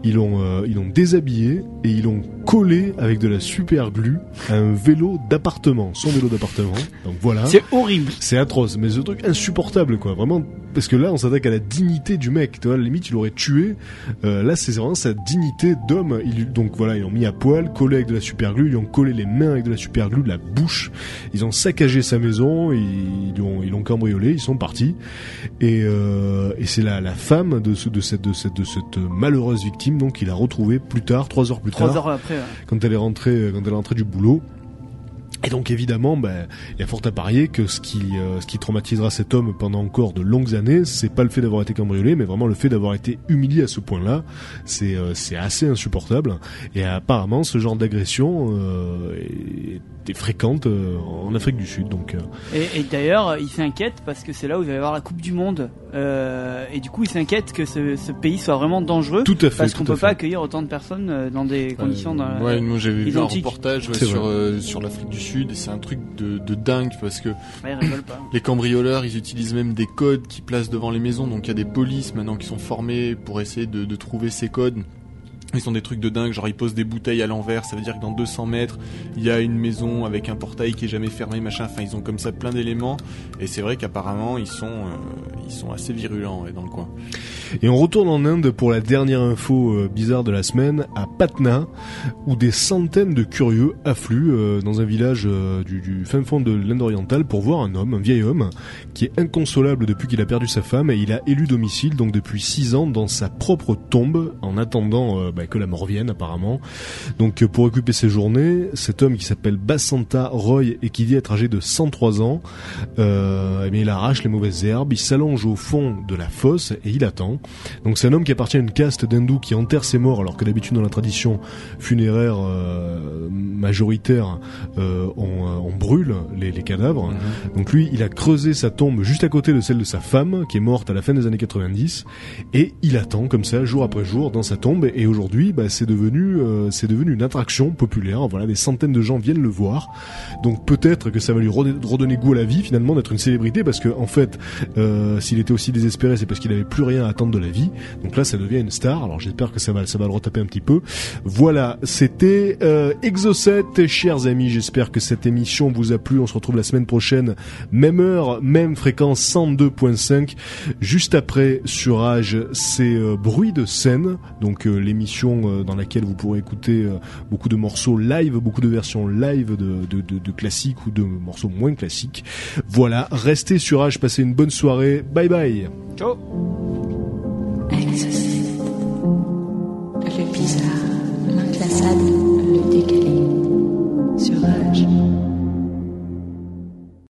ils l'ont euh, ils l'ont déshabillé et ils l'ont collé avec de la super glue à un vélo d'appartement, son vélo d'appartement. Donc voilà. C'est horrible. C'est atroce, mais ce truc insupportable, quoi. Vraiment, parce que là, on s'attaque à la dignité du mec. Tu vois, à la limite, il l'aurait tué. Euh, là, c'est vraiment sa dignité d'homme. Il, donc voilà, ils l'ont mis à poil, collé avec de la super glue, ils lui ont collé les mains avec de la super glue, de la bouche. Ils ont saccagé sa maison, ils ils l'ont, ils l'ont cambriolé, ils sont partis. Et, euh, et c'est la, la femme de, ce, de cette, de cette, de cette malheureuse victime, donc, il a retrouvé plus tard, trois heures plus Trois tard heures après. ouais. quand elle est rentrée quand elle est rentrée du boulot. Et donc évidemment, ben, il y a fort à parier que ce qui, euh, ce qui traumatisera cet homme pendant encore de longues années, c'est pas le fait d'avoir été cambriolé, mais vraiment le fait d'avoir été humilié à ce point-là. C'est, euh, c'est assez insupportable. Et apparemment, ce genre d'agression euh, est, fréquente euh, en Afrique du Sud. Donc, euh, Et, et d'ailleurs, il s'inquiète parce que c'est là où il va y avoir la Coupe du Monde. Euh, et du coup, il s'inquiète que ce, ce pays soit vraiment dangereux. tout à fait. Parce qu'on à peut pas accueillir autant de personnes euh, dans des conditions. dans la- Ouais, moi j'avais vu un reportage ouais, sur euh, l'Afrique du Sud et c'est un truc de, de dingue parce que Ouais, ils rigolent pas. les cambrioleurs ils utilisent même des codes qu'ils placent devant les maisons donc il y a des polices maintenant qui sont formés pour essayer de, de trouver ces codes. Ils sont des trucs de dingue, genre ils posent des bouteilles à l'envers, ça veut dire que dans 200 mètres, il y a une maison avec un portail qui est jamais fermé, machin. Enfin, ils ont comme ça plein d'éléments. Et c'est vrai qu'apparemment, ils sont, euh, ils sont assez virulents dans le coin. Et on retourne en Inde pour la dernière info euh, bizarre de la semaine, à Patna, où des centaines de curieux affluent euh, dans un village du, fin fond de l'Inde orientale pour voir un homme, un vieil homme, qui est inconsolable depuis qu'il a perdu sa femme et il a élu domicile donc depuis six ans dans sa propre tombe en attendant bah, que la mort vienne apparemment. Donc euh, pour occuper ses journées, cet homme qui s'appelle Basanta Roy et qui dit être âgé de 103 ans, euh, eh bien, il arrache les mauvaises herbes, il s'allonge au fond de la fosse et il attend. Donc c'est un homme qui appartient à une caste d'hindous qui enterre ses morts alors que d'habitude dans la tradition funéraire euh, majoritaire euh, on, on brûle les, les cadavres. Donc lui il a creusé sa tombe juste à côté de celle de sa femme qui est morte à la fin des années 90 et il attend comme ça jour après jour dans sa tombe et aujourd'hui bah, c'est devenu euh, c'est devenu une attraction populaire. Voilà des centaines de gens viennent le voir. Donc peut-être que ça va lui redonner goût à la vie finalement d'être une célébrité parce que en fait euh, s'il était aussi désespéré c'est parce qu'il avait plus rien à attendre de la vie. Donc là ça devient une star. Alors j'espère que ça va ça va le retaper un petit peu. Voilà, c'était euh, Exocet chers amis, j'espère que cette émission vous a plu. On se retrouve la semaine prochaine même heure, même fréquence 102.5 juste après sur Rage, c'est euh, bruit de scène. Donc euh, l'émission euh, dans laquelle vous pourrez écouter euh, beaucoup de morceaux live, beaucoup de versions live de, de, de, de classiques ou de morceaux moins classiques. Voilà, restez sur Rage, passez une bonne soirée. Bye bye. Ciao Exocet. Le bizarre, l'inclassable, le décalé. Sur Rage.